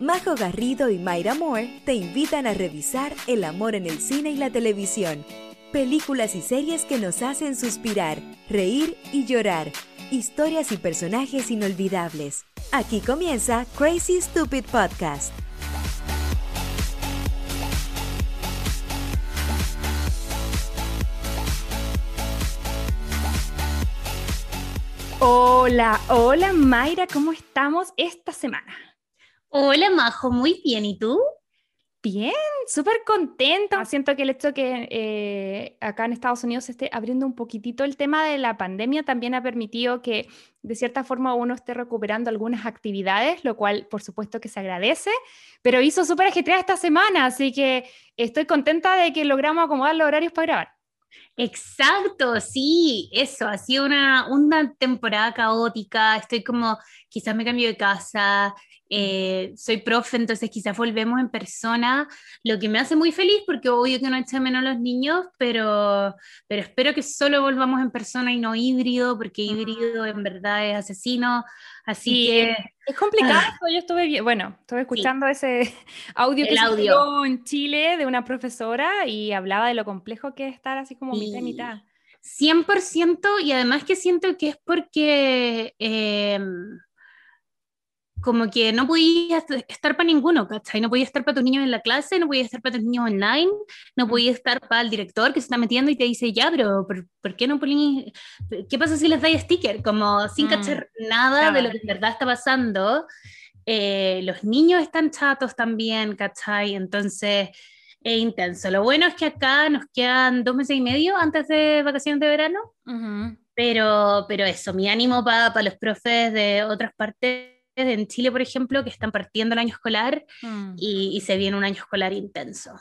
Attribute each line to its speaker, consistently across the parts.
Speaker 1: Majo Garrido y Mayra Moore te invitan a revisar el amor en el cine y la televisión. Películas y series que nos hacen suspirar, reír y llorar. Historias y personajes inolvidables. Aquí comienza Crazy Stupid Podcast.
Speaker 2: Hola, hola Mayra, ¿cómo estamos esta semana?
Speaker 3: Hola Majo, muy bien, ¿y tú?
Speaker 2: Bien, súper contenta. Siento que el hecho que eh, acá en Estados Unidos se esté abriendo un poquitito el tema de la pandemia también ha permitido que de cierta forma uno esté recuperando algunas actividades, lo cual por supuesto que se agradece, pero hizo súper ajetreada esta semana, así que estoy contenta de que logramos acomodar los horarios para grabar.
Speaker 3: Exacto, sí, eso, ha sido una, una temporada caótica, estoy como, quizás me cambio de casa, eh, soy profe, entonces quizás volvemos en persona, lo que me hace muy feliz porque obvio que no echa menos los niños, pero, pero espero que solo volvamos en persona y no híbrido, porque híbrido en verdad es asesino, así que...
Speaker 2: Es complicado, ah. yo estuve, bueno, estuve escuchando ese audio que
Speaker 3: audio.
Speaker 2: se en Chile de una profesora y hablaba de lo complejo que es estar así como mitad y mitad.
Speaker 3: 100% y además que siento que es porque... Eh, como que no podías estar para ninguno, ¿cachai? No podías estar para tus niños en la clase, no podías estar para tus niños online, no podías estar para el director que se está metiendo y te dice, ya, pero ¿por, qué no ponen, qué pasa si les dais sticker? Como sin mm. cachar nada de lo que en verdad está pasando. Eh, los niños están chatos también, ¿cachai? Entonces es intenso. Lo bueno es que acá nos quedan dos meses y medio antes de vacaciones de verano, pero, pero eso, mi ánimo para los profes de otras partes en Chile, por ejemplo, que están partiendo el año escolar mm. y, se viene un año escolar intenso.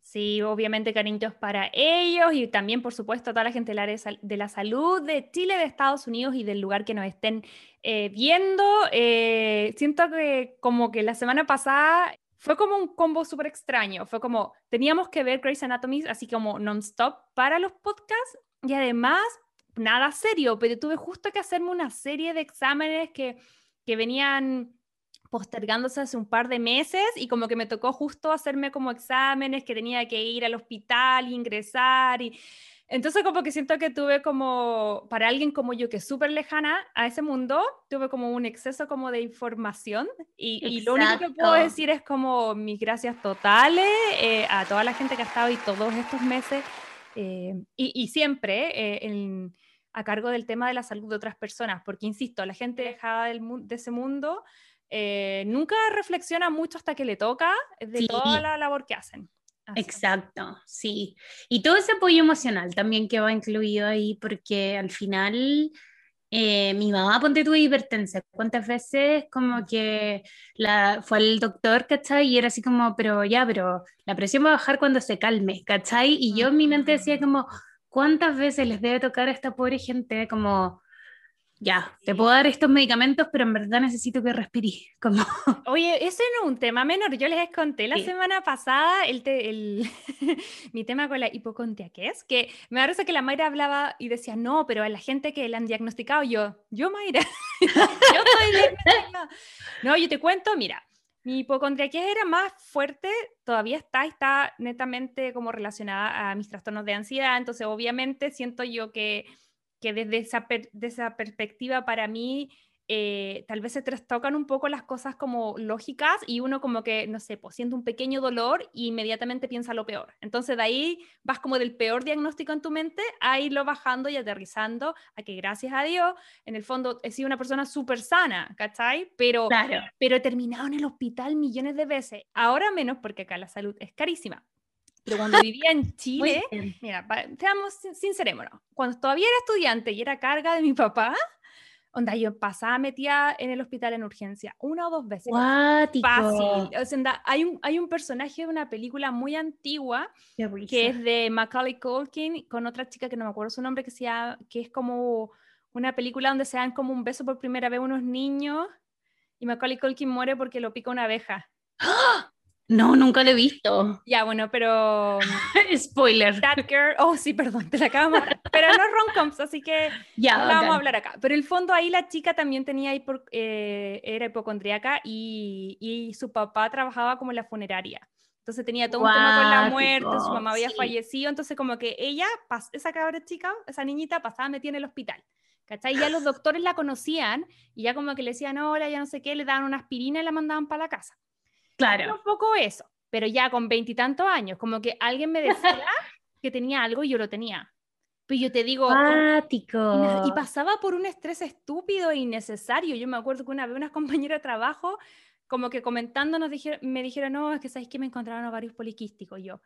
Speaker 2: Sí, obviamente cariños para ellos y también, por supuesto, a toda la gente del área de la salud de Chile, de Estados Unidos y del lugar que nos estén eh, viendo. Eh, siento que como que la semana pasada fue como un combo súper extraño. Fue como, teníamos que ver Grey's Anatomy así como non-stop para los podcasts y además nada serio, pero tuve justo que hacerme una serie de exámenes que que venían postergándose hace un par de meses y como que me tocó justo hacerme como exámenes, que tenía que ir al hospital, ingresar y entonces como que siento que tuve como, para alguien como yo que es súper lejana a ese mundo, tuve como un exceso como de información y, lo único que puedo decir es como mis gracias totales eh, a toda la gente que ha estado y todos estos meses eh, y, siempre eh, en a cargo del tema de la salud de otras personas, porque, insisto, la gente dejada del, de ese mundo eh, nunca reflexiona mucho hasta que le toca de toda la labor que hacen.
Speaker 3: Exacto, sí. Y todo ese apoyo emocional también que va incluido ahí, porque al final eh, mi mamá, ponte tu hipertensa, ¿cuántas veces como que la, fue al doctor, ¿cachai? Y era así como, pero ya, pero la presión va a bajar cuando se calme, ¿cachai? Y yo en mi mente decía como, ¿cuántas veces les debe tocar a esta pobre gente como, ya, te puedo dar estos medicamentos, pero en verdad necesito que respires? Como...
Speaker 2: Oye, ese no es un tema menor. Yo les conté la semana pasada el, el mi tema con la hipocondriaquez, que me parece que la Mayra hablaba y decía, no, pero a la gente que le han diagnosticado, yo, yo Mayra, yo. No, yo te cuento, mira, mi hipocondriaquez era más fuerte, todavía está, está netamente como relacionada a mis trastornos de ansiedad, entonces obviamente siento yo que, que desde esa, esa perspectiva para mí eh, tal vez se trastocan un poco las cosas como lógicas y uno como que, no sé, pues siente un pequeño dolor e inmediatamente piensa lo peor. Entonces de ahí vas como del peor diagnóstico en tu mente a irlo bajando y aterrizando a que gracias a Dios, en el fondo he sido una persona súper sana, ¿cachai? Pero, pero he terminado en el hospital millones de veces. Ahora menos porque acá la salud es carísima. Pero cuando vivía en Chile, mira, seamos sincerémonos, cuando todavía era estudiante y era carga de mi papá, Onda, yo pasaba metida en el hospital en urgencia, una o dos veces.
Speaker 3: Guático.
Speaker 2: Fácil. O sea, onda, hay, un, hay un personaje de una película muy antigua que es de Macaulay Culkin con otra chica que no me acuerdo su nombre, que, se llama- que es como una película donde se dan como un beso por primera vez unos niños y Macaulay Culkin muere porque lo pica una abeja.
Speaker 3: No, nunca lo he visto.
Speaker 2: Ya, bueno, pero
Speaker 3: Spoiler.
Speaker 2: That Girl, oh sí, perdón, te la matar. Pero no rom-coms, así que
Speaker 3: Ya,
Speaker 2: no la vamos a hablar acá. Pero el fondo ahí la chica también tenía hipor- eh, era hipocondríaca y, y su papá trabajaba como en la funeraria. Entonces tenía todo un tema con la muerte, su mamá había
Speaker 3: sí.
Speaker 2: fallecido, entonces como que ella, esa cabra chica, esa niñita pasaba metida en el hospital. ¿Cachai? Y ya los doctores la conocían y ya como que le decían, hola, ya no sé qué, le daban una aspirina y la mandaban para la casa.
Speaker 3: Claro.
Speaker 2: un poco eso, pero ya con veintitantos años, como que alguien me decía que tenía algo y yo lo tenía. Pero yo te digo,
Speaker 3: Guático.
Speaker 2: y, na- y pasaba por un estrés estúpido e innecesario. Yo me acuerdo que una vez unas compañeras de trabajo, como que comentando, nos dijeron, me dijeron, no, es que sabéis que me encontraron ovarios poliquísticos. Yo,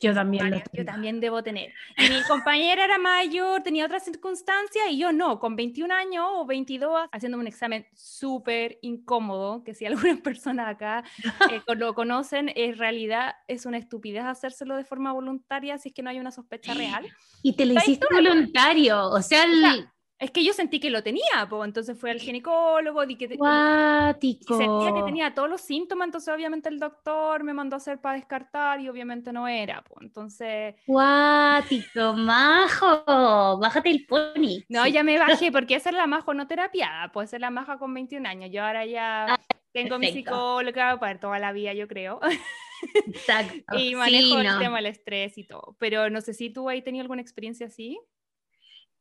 Speaker 3: Yo también lo
Speaker 2: "Vale, yo también debo tener. Y mi compañera era mayor, tenía otras circunstancias y yo no, con 21 años o 22, haciéndome un examen súper incómodo, que si algunas personas acá eh, lo conocen, en realidad es una estupidez hacérselo de forma voluntaria si es que no hay una sospecha real.
Speaker 3: Y te lo hiciste voluntario. O sea, el...
Speaker 2: sea, Es que yo sentí que lo tenía, pues entonces fui al ginecólogo y que
Speaker 3: Guático.
Speaker 2: sentía que tenía todos los síntomas, entonces obviamente el doctor me mandó a hacer para descartar y obviamente no era, pues entonces...
Speaker 3: Guático, majo. Bájate el pony.
Speaker 2: No,
Speaker 3: Sí.
Speaker 2: ya me bajé porque esa es la majo no terapiada, puede ser la maja con 21 años. Yo ahora ya tengo mi
Speaker 3: Ah, perfecto.
Speaker 2: psicóloga para toda la vida, yo creo.
Speaker 3: Exacto.
Speaker 2: y manejo
Speaker 3: Sí,
Speaker 2: el
Speaker 3: no.
Speaker 2: tema del estrés y todo. Pero no sé si tú ahí tenido alguna experiencia así.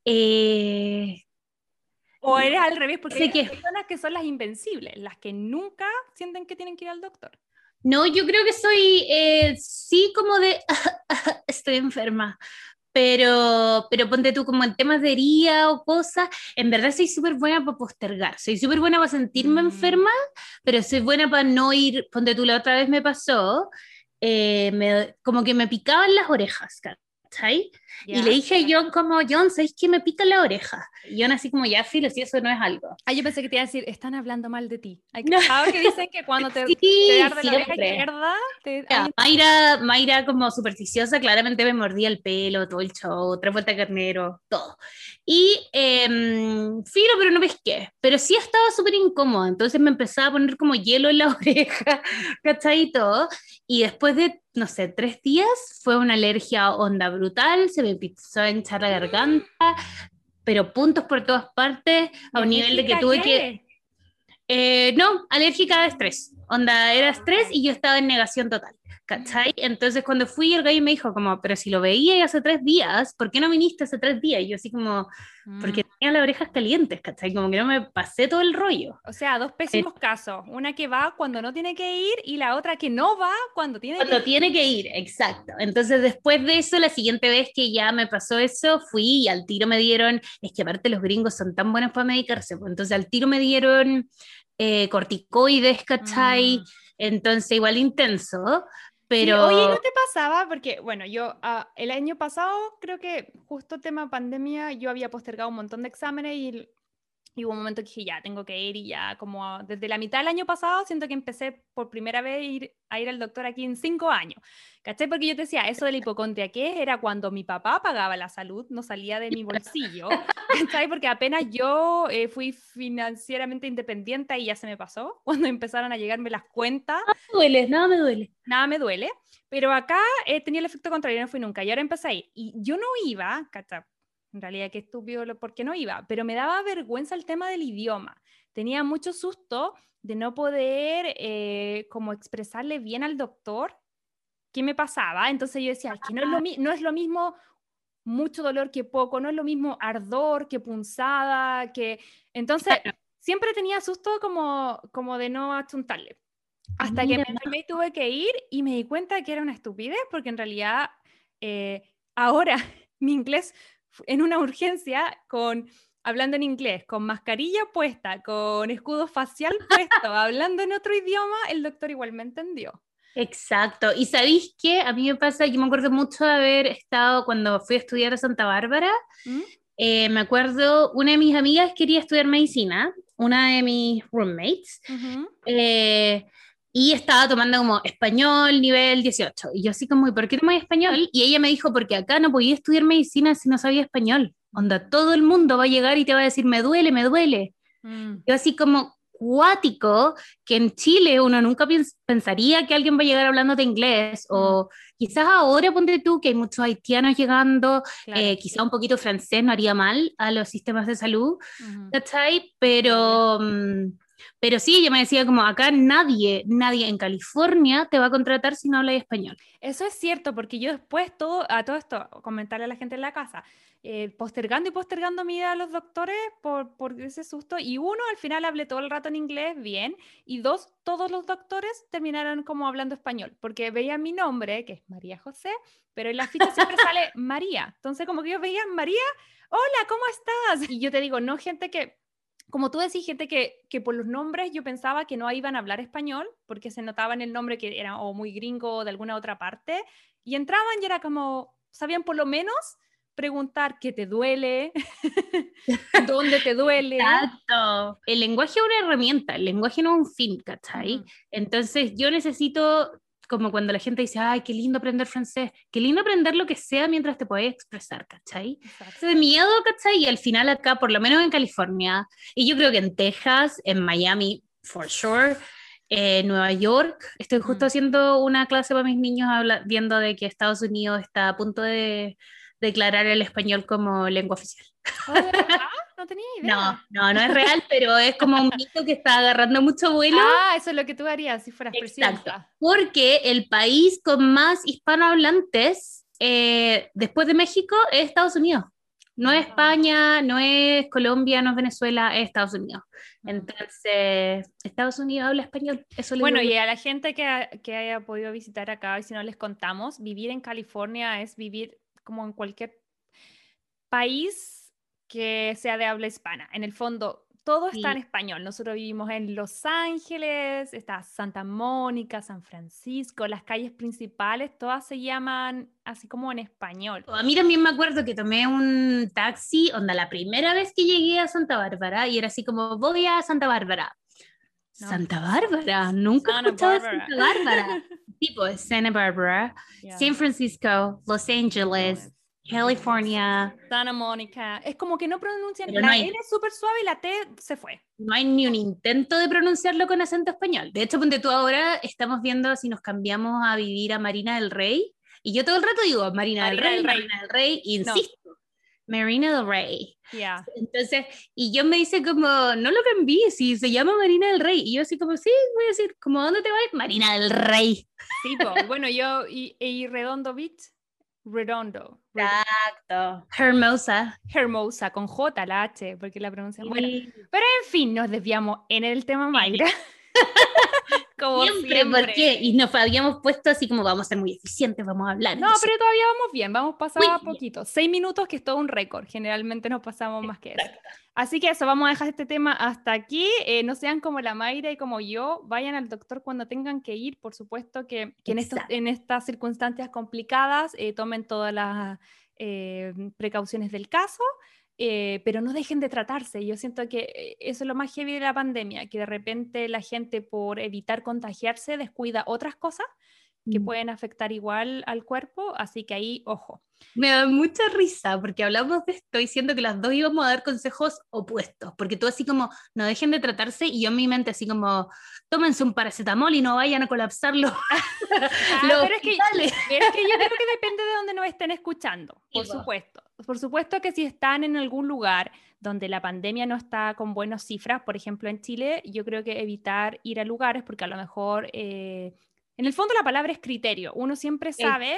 Speaker 3: Eh,
Speaker 2: O eres al revés, porque hay
Speaker 3: que-
Speaker 2: personas que son las invencibles, las que nunca sienten que tienen que ir al doctor.
Speaker 3: No, yo creo que soy, eh, sí, como de, estoy enferma, pero, pero ponte tú como en temas de herida o cosas, en verdad soy súper buena para postergar, soy súper buena para sentirme
Speaker 2: Mm.
Speaker 3: enferma, pero soy buena para no ir, ponte tú, la otra vez me pasó, eh, me- como que me picaban las orejas, ¿cachai? Y le dije a John como, John, ¿sabes qué me pica la oreja? Y John así como, ya, filo, si eso no es algo.
Speaker 2: Ah, yo pensé que te iba a decir, están hablando mal de ti.
Speaker 3: No.
Speaker 2: ¿sabes que dicen que cuando te,
Speaker 3: Sí,
Speaker 2: te arde la oreja izquierda, te, hay-
Speaker 3: Mayra, Mayra como supersticiosa, claramente me mordía el pelo, todo el show, tres vueltas de carnero, todo. Y em, filo, pero no pesqué. Pero sí estaba súper incómoda, entonces me empezaba a poner como hielo en la oreja, ¿cachai? Y todo. Y después de, no sé, tres días fue una alergia onda brutal, se me empezó a hinchar la garganta, pero puntos por todas partes, a un nivel de que
Speaker 2: ¿Alérgica
Speaker 3: tuve que... Eh, no, alérgica a estrés. Onda, era estrés y yo estaba en negación total. ¿Cachai? Entonces cuando fui, el gallo me dijo como, pero si lo veía hace tres días, ¿por qué no viniste hace tres días? Y yo así como, porque
Speaker 2: Mm.
Speaker 3: tenía las orejas calientes, ¿cachai? Como que no me pasé todo el rollo.
Speaker 2: O sea, dos pésimos casos. Una que va cuando no tiene que ir y la otra que no va cuando tiene
Speaker 3: Cuando
Speaker 2: que ir.
Speaker 3: tiene que ir, exacto. Entonces después de eso, la siguiente vez que ya me pasó eso, fui y al tiro me dieron, es que aparte los gringos son tan buenos para medicarse, pues, entonces al tiro me dieron eh, corticoides, ¿cachai?
Speaker 2: Mm.
Speaker 3: Entonces igual intenso,
Speaker 2: Sí,
Speaker 3: pero...
Speaker 2: oye, ¿no te pasaba? Porque, bueno, yo ah, el año pasado, creo que justo tema pandemia, yo había postergado un montón de exámenes y, y hubo un momento que dije, ya, tengo que ir y ya, como desde la mitad del año pasado, siento que empecé por primera vez a ir, a ir al doctor aquí en cinco años. ¿Cachai? Porque yo te decía, eso de la hipocondria, ¿qué? Era cuando mi papá pagaba la salud, no salía de mi bolsillo. ¿Cachai? Porque apenas yo eh, fui financieramente independiente y ya se me pasó, cuando empezaron a llegarme las cuentas
Speaker 3: me duele, nada me duele.
Speaker 2: nada me duele, pero acá eh, tenía el efecto contrario, no fui nunca, y ahora empecé a ir. Y yo no iba, cacha, en realidad qué estúpido lo por qué no iba, pero me daba vergüenza el tema del idioma. Tenía mucho susto de no poder eh, como expresarle bien al doctor qué me pasaba, entonces yo decía, es que no es lo, no es lo mismo mucho dolor que poco, no es lo mismo ardor que punzada, que... Entonces, siempre tenía susto como, como de no achuntarle. Hasta que me
Speaker 3: Mira.
Speaker 2: enfermé y tuve que ir y me di cuenta que era una estupidez porque en realidad eh, ahora mi inglés en una urgencia con hablando en inglés, con mascarilla puesta, con escudo facial puesto, hablando en otro idioma, el doctor igual me entendió.
Speaker 3: Exacto. Y sabéis qué? A mí me pasa, yo me acuerdo mucho de haber estado cuando fui a estudiar a Santa Bárbara,
Speaker 2: ¿Mm?
Speaker 3: eh, me acuerdo, una de mis amigas quería estudiar medicina, una de mis roommates, eh, y estaba tomando como español nivel 18. Y yo así como, ¿y por qué hay español? Y ella me dijo, porque acá no podía estudiar medicina si no sabía español. Onda, todo el mundo va a llegar y te va a decir, me duele, me duele. Mm. Yo así como, cuático que en Chile uno nunca pensaría que alguien va a llegar hablando de inglés o quizás ahora ponte tú que hay muchos haitianos llegando, eh, quizás un poquito francés no haría mal a los sistemas de salud, ¿cachai? Pero... Mm, pero sí, ella me decía como acá nadie, nadie en California te va a contratar si no hablas español.
Speaker 2: Eso es cierto, porque yo después todo, a todo esto, comentarle a la gente en la casa, eh, postergando y postergando mi idea a los doctores por, por, ese susto. Y uno, al final hablé todo el rato en inglés, bien. Y dos, todos los doctores terminaron como hablando español, porque veían mi nombre, que es María José, pero en la ficha siempre sale María. Entonces, como que yo veía María, hola, ¿cómo estás? Y yo te digo, no gente que como tú decís, gente que, que, por los nombres yo pensaba que no iban a hablar español porque se notaba en el nombre que era o muy gringo o de alguna otra parte y entraban y era como, sabían por lo menos preguntar qué te duele, dónde te duele.
Speaker 3: Exacto. El lenguaje es una herramienta, el lenguaje no es un fin, ¿cachai? Entonces yo necesito como cuando la gente dice, ay, qué lindo aprender francés, qué lindo aprender lo que sea mientras te puedes expresar, ¿cachai? Exacto. de miedo, ¿cachai? Y al final acá, por lo menos en California, y yo creo que en Texas, en Miami, for sure, en Nueva York, estoy justo haciendo una clase para mis niños viendo de que Estados Unidos está a punto de declarar el español como lengua oficial.
Speaker 2: Oh, no tenía idea.
Speaker 3: No, no, no es real, pero es como un mito que está agarrando mucho vuelo.
Speaker 2: Ah, eso es lo que tú harías si fueras Exacto,
Speaker 3: Porque el país con más hispanohablantes eh, después de México es Estados Unidos. No es ah. España, no es Colombia, no es Venezuela, es Estados Unidos. Ah. Entonces, Estados Unidos habla español. Eso
Speaker 2: bueno, y a la gente que, que haya podido visitar acá, y si no les contamos, vivir en California es vivir como en cualquier país que sea de habla hispana. En el fondo, todo está en español. Nosotros vivimos en Los Ángeles, está Santa Mónica, San Francisco, las calles principales, todas se llaman así como en español.
Speaker 3: A mí también me acuerdo que tomé un taxi, onda, la primera vez que llegué a Santa Bárbara, y era así como, voy a Santa Bárbara. Santa Bárbara, nunca he escuchado Santa Bárbara. tipo, Santa Bárbara, San Francisco, Los Ángeles, California.
Speaker 2: Santa Mónica. Es como que no pronuncian. la N es súper suave y la T se fue.
Speaker 3: No hay ni un intento de pronunciarlo con acento español. De hecho, ponte tú ahora, estamos viendo si nos cambiamos a vivir a Marina del Rey. Y yo todo el rato digo Marina, del, Rey, Marina del Rey, insisto. Marina del Rey.
Speaker 2: Yeah.
Speaker 3: Entonces, y yo me dice como, no lo cambié, si se llama Marina del Rey. Y yo así como, sí, voy a decir, como, ¿dónde te vas? Marina del Rey.
Speaker 2: Sí, bueno, yo, y, y Redondo Beach, Redondo.
Speaker 3: Exacto. Hermosa.
Speaker 2: Hermosa, con J la H, porque la pronuncian bueno. Pero en fin, nos desviamos en el tema Mayra.
Speaker 3: como siempre, ¿por qué? Y nos habíamos puesto así como vamos a ser muy eficientes, vamos a hablar.
Speaker 2: No, pero todavía vamos bien, vamos pasando a poquito. Seis minutos, que es todo un récord. Generalmente nos pasamos más que eso. Así que eso, vamos a dejar este tema hasta aquí. Eh, no sean como la Mayra y como yo, vayan al doctor cuando tengan que ir. Por supuesto que, en, en, estas circunstancias complicadas eh, tomen todas las eh, precauciones del caso. Pero no dejen de tratarse. Yo siento que eso es lo más heavy de la pandemia, que de repente la gente por evitar contagiarse descuida otras cosas que mm. pueden afectar igual al cuerpo, así que ahí, ojo.
Speaker 3: Me da mucha risa porque hablamos de esto diciendo que las dos íbamos a dar consejos opuestos, porque tú así como, no dejen de tratarse y yo en mi mente así como, tómense un paracetamol y no vayan a colapsarlo.
Speaker 2: Ah, pero, es que, es que, yo creo que depende de donde nos estén escuchando, por supuesto. Por supuesto que si están en algún lugar donde la pandemia no está con buenas cifras, por ejemplo en Chile, yo creo que evitar ir a lugares porque a lo mejor... Eh, en el fondo la palabra es criterio. Uno siempre sabe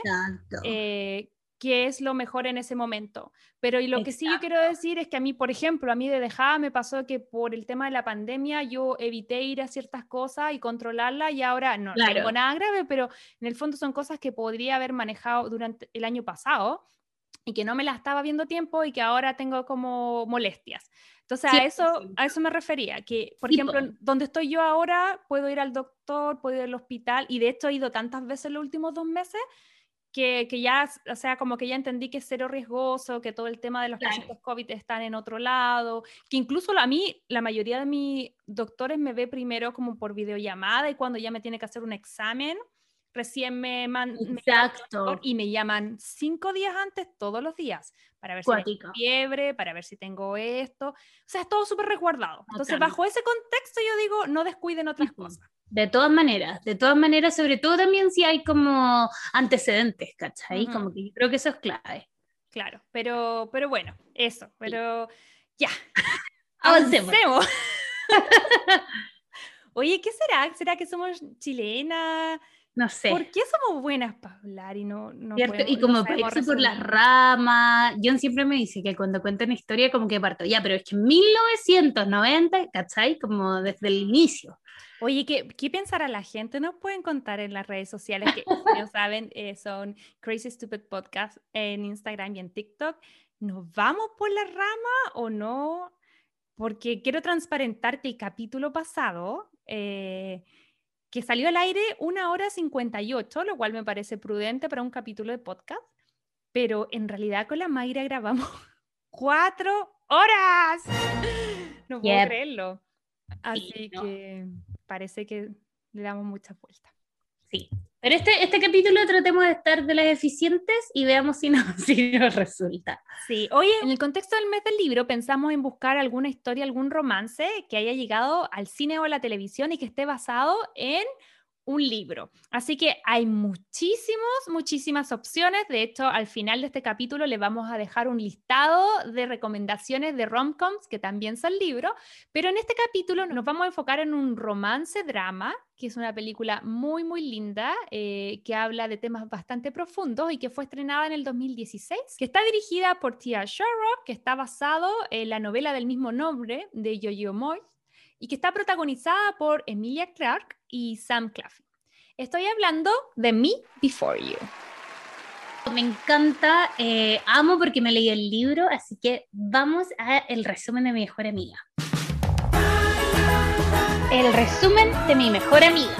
Speaker 2: eh, qué es lo mejor en ese momento. Pero y lo que sí yo quiero decir es que a mí, por ejemplo, a mí de dejada me pasó que por el tema de la pandemia yo evité ir a ciertas cosas y controlarlas y ahora no tengo nada grave, pero en el fondo son cosas que podría haber manejado durante el año pasado y que no me las estaba viendo tiempo y que ahora tengo como molestias. Entonces, a, eso, a eso me refería, que, por ejemplo, donde estoy yo ahora, puedo ir al doctor, puedo ir al hospital, y de hecho he ido tantas veces los últimos dos meses que, que, ya, o sea, como que ya entendí que es cero riesgoso, que todo el tema de los
Speaker 3: Claro.
Speaker 2: pacientes COVID están en otro lado, que incluso a mí, la mayoría de mis doctores me ve primero como por videollamada y cuando ya me tiene que hacer un examen, recién me mandan y me llaman cinco días antes todos los días para ver si tengo fiebre, para ver si tengo esto. O sea, es todo súper resguardado. Entonces, bajo ese contexto, yo digo, no descuiden otras
Speaker 3: Ujú.
Speaker 2: cosas.
Speaker 3: De todas maneras, de todas maneras, sobre todo también si hay como antecedentes, ¿cachai?
Speaker 2: Ujú.
Speaker 3: Como que yo creo que eso es clave.
Speaker 2: Claro, pero, pero bueno, eso, pero ya.
Speaker 3: Avancemos.
Speaker 2: Avancemos. Oye, ¿qué será? ¿Será que somos chilenas?
Speaker 3: No sé.
Speaker 2: ¿Por qué somos buenas para hablar y no, no podemos-
Speaker 3: y
Speaker 2: no
Speaker 3: como
Speaker 2: sabemos
Speaker 3: irse por las ramas, John siempre me dice que cuando cuenta una historia como que parto, ya, pero es que en 1990, ¿cachai? Como desde el inicio.
Speaker 2: Oye, ¿qué, ¿qué pensará la gente? Nos pueden contar en las redes sociales que, no saben, eh, son Crazy Stupid Podcast en Instagram y en TikTok. ¿Nos vamos por la rama o no? Porque quiero transparentar que el capítulo pasado, eh, que salió al aire una hora 58, lo cual me parece prudente para un capítulo de podcast, pero en realidad con la Mayra grabamos cuatro horas. No puedo
Speaker 3: Yep.
Speaker 2: creerlo. Así
Speaker 3: no.
Speaker 2: que parece que le damos muchas vueltas.
Speaker 3: Sí. Pero este, este capítulo tratemos de estar de las eficientes y veamos si, no, si nos resulta.
Speaker 2: Sí, oye, en el contexto del mes del libro pensamos en buscar alguna historia, algún romance que haya llegado al cine o a la televisión y que esté basado en un libro. Así que hay muchísimos, muchísimas opciones. De hecho, al final de este capítulo le vamos a dejar un listado de recomendaciones de romcoms que también son libros, pero en este capítulo nos vamos a enfocar en un romance drama, que es una película muy, muy linda, eh, que habla de temas bastante profundos y que fue estrenada en el 2016, que está dirigida por Tia Sherrock, que está basado en la novela del mismo nombre de Yo-Yo Moy y que está protagonizada por Emilia Clarke y Sam Claflin. Estoy hablando de Me Before You.
Speaker 3: Me encanta, eh, amo porque me leí el libro, así que vamos a el resumen de mi mejor amiga. El resumen de mi mejor amiga.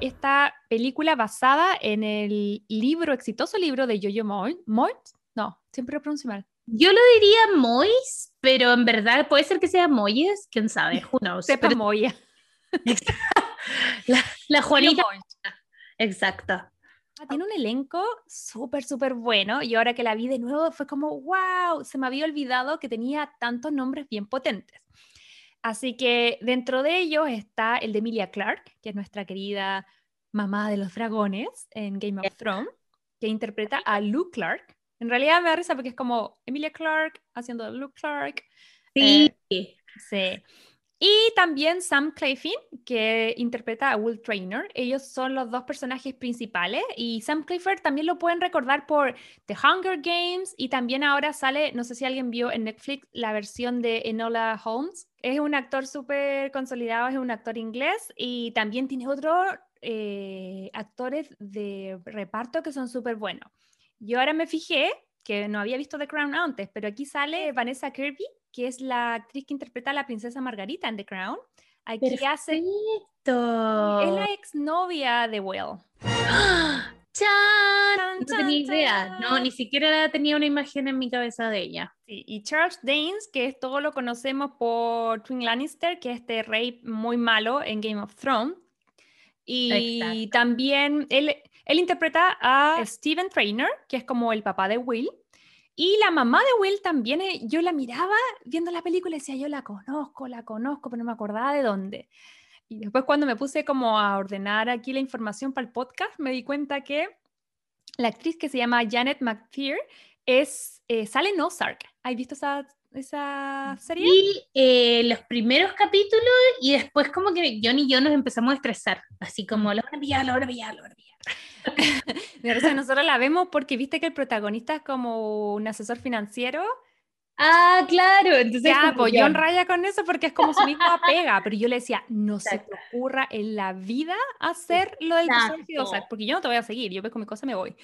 Speaker 2: Esta película basada en el libro, exitoso libro de Yo-Yo Moy, Moy, no, siempre lo pronuncio mal.
Speaker 3: Yo lo diría Mois, pero en verdad puede ser que sea Moyes, quién sabe, who knows.
Speaker 2: Sepa
Speaker 3: Pero
Speaker 2: Moya.
Speaker 3: la, la Juanita, exacto.
Speaker 2: Ah, Tiene un elenco súper, súper bueno y ahora que la vi de nuevo fue como, wow, se me había olvidado que tenía tantos nombres bien potentes. Así que dentro de ellos está el de Emilia Clarke, que es nuestra querida mamá de los dragones en Game of Thrones, que interpreta a Luke Clark. En realidad me da risa porque es como Emilia Clarke haciendo Luke Clark.
Speaker 3: Sí,
Speaker 2: Sí. Y también Sam Claflin, que interpreta a Will Trainer. Ellos son los dos personajes principales. Y Sam Claflin también lo pueden recordar por The Hunger Games. Y también ahora sale, no sé si alguien vio en Netflix la versión de Enola Holmes. Es un actor súper consolidado, es un actor inglés. Y también tiene otros eh, actores de reparto que son súper buenos. Yo ahora me fijé que no había visto The Crown antes, pero aquí sale Vanessa Kirby, que es la actriz que interpreta a la princesa Margarita en The Crown. Aquí hace. Es
Speaker 3: Perfecto.
Speaker 2: la exnovia de Will.
Speaker 3: ¡Ah! ¡Chan! No tenía idea, no, ni siquiera tenía una imagen en mi cabeza de ella.
Speaker 2: Sí, y Charles Danes, que es, todo lo conocemos por Twin Lannister, que es este rey muy malo en Game of Thrones. Y
Speaker 3: Exacto.
Speaker 2: también él, él interpreta a Steven Trainer, que es como el papá de Will. Y la mamá de Will también, eh, yo la miraba viendo la película y decía, yo la conozco, la conozco, pero no me acordaba de dónde. Y después cuando me puse como a ordenar aquí la información para el podcast, me di cuenta que la actriz que se llama Janet McTeer es, eh, sale en Ozark. ¿Has visto esa, esa serie?
Speaker 3: Y eh, los primeros capítulos y después como que John y yo nos empezamos a estresar, así como lo van a pillar, lo van a pillar, lo van a pillar.
Speaker 2: Nosotros la vemos porque viste que el protagonista es como un asesor financiero.
Speaker 3: Ah, claro, entonces
Speaker 2: Ya, pues.
Speaker 3: John
Speaker 2: raya con eso porque es como su misma pega, pero yo le decía, no se te
Speaker 3: Exacto.
Speaker 2: ocurra en la vida hacer lo del
Speaker 3: Exacto.
Speaker 2: Ozark, porque yo no te voy a seguir, yo pesco mi cosa me voy.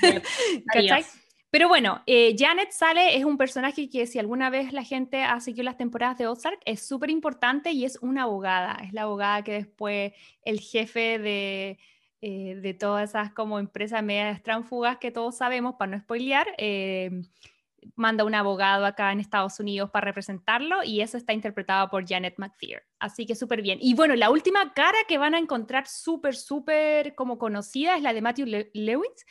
Speaker 2: ¿Cachai? Pero bueno, eh, Janet sale, es un personaje que si alguna vez la gente ha seguido las temporadas de Ozark, es súper importante y es una abogada. Es la abogada que después el jefe de eh, de todas esas como empresas medias tránfugas que todos sabemos, para no spoilear, eh, manda un abogado acá en Estados Unidos para representarlo y eso está interpretado por Janet McTheer. Así que súper bien. Y bueno, la última cara que van a encontrar súper, súper como conocida es la de Matthew Lewis,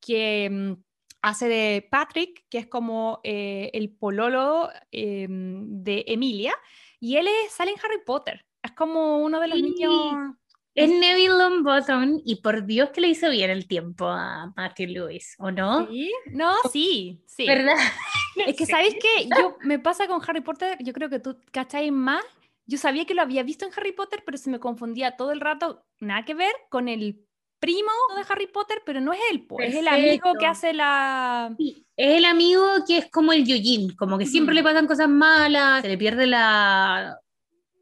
Speaker 2: que mm, hace de Patrick, que es como eh, el pololo em, de Emilia, y él es, sale en Harry Potter. Es como uno de los niños
Speaker 3: es Neville Longbottom y por Dios que le hizo bien el tiempo a Matthew Lewis, ¿o no?
Speaker 2: ¿Sí? No, sí, sí.
Speaker 3: ¿Verdad?
Speaker 2: es que, ¿sabéis qué? Yo, me pasa con Harry Potter, yo creo que tú cacháis más. Yo sabía que lo había visto en Harry Potter, pero se me confundía todo el rato, nada que ver con el primo de Harry Potter, pero no es él, es el amigo que hace la...
Speaker 3: Sí, es el amigo que es como el Yujin, como que siempre le pasan cosas malas, se le pierde la...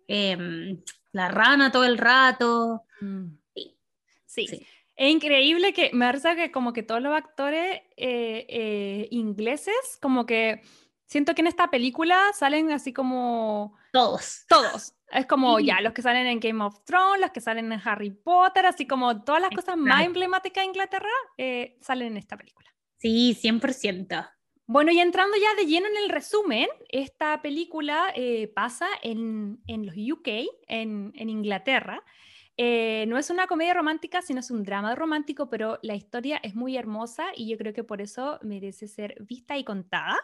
Speaker 3: Em, la rana todo el rato.
Speaker 2: Mm. Sí. sí. Es increíble que me parece que como que todos los actores eh, eh, ingleses, como que siento que en esta película salen así como...
Speaker 3: Todos.
Speaker 2: Todos. Es como ya los que salen en Game of Thrones, los que salen en Harry Potter, así como todas las cosas más emblemáticas de Inglaterra eh, salen en esta película.
Speaker 3: Sí, 100%.
Speaker 2: Bueno, y entrando ya de lleno en el resumen, esta película eh, pasa en, en, los UK, en, en Inglaterra. Eh, no es una comedia romántica, sino es un drama romántico, pero la historia es muy hermosa y yo creo que por eso merece ser vista y contada.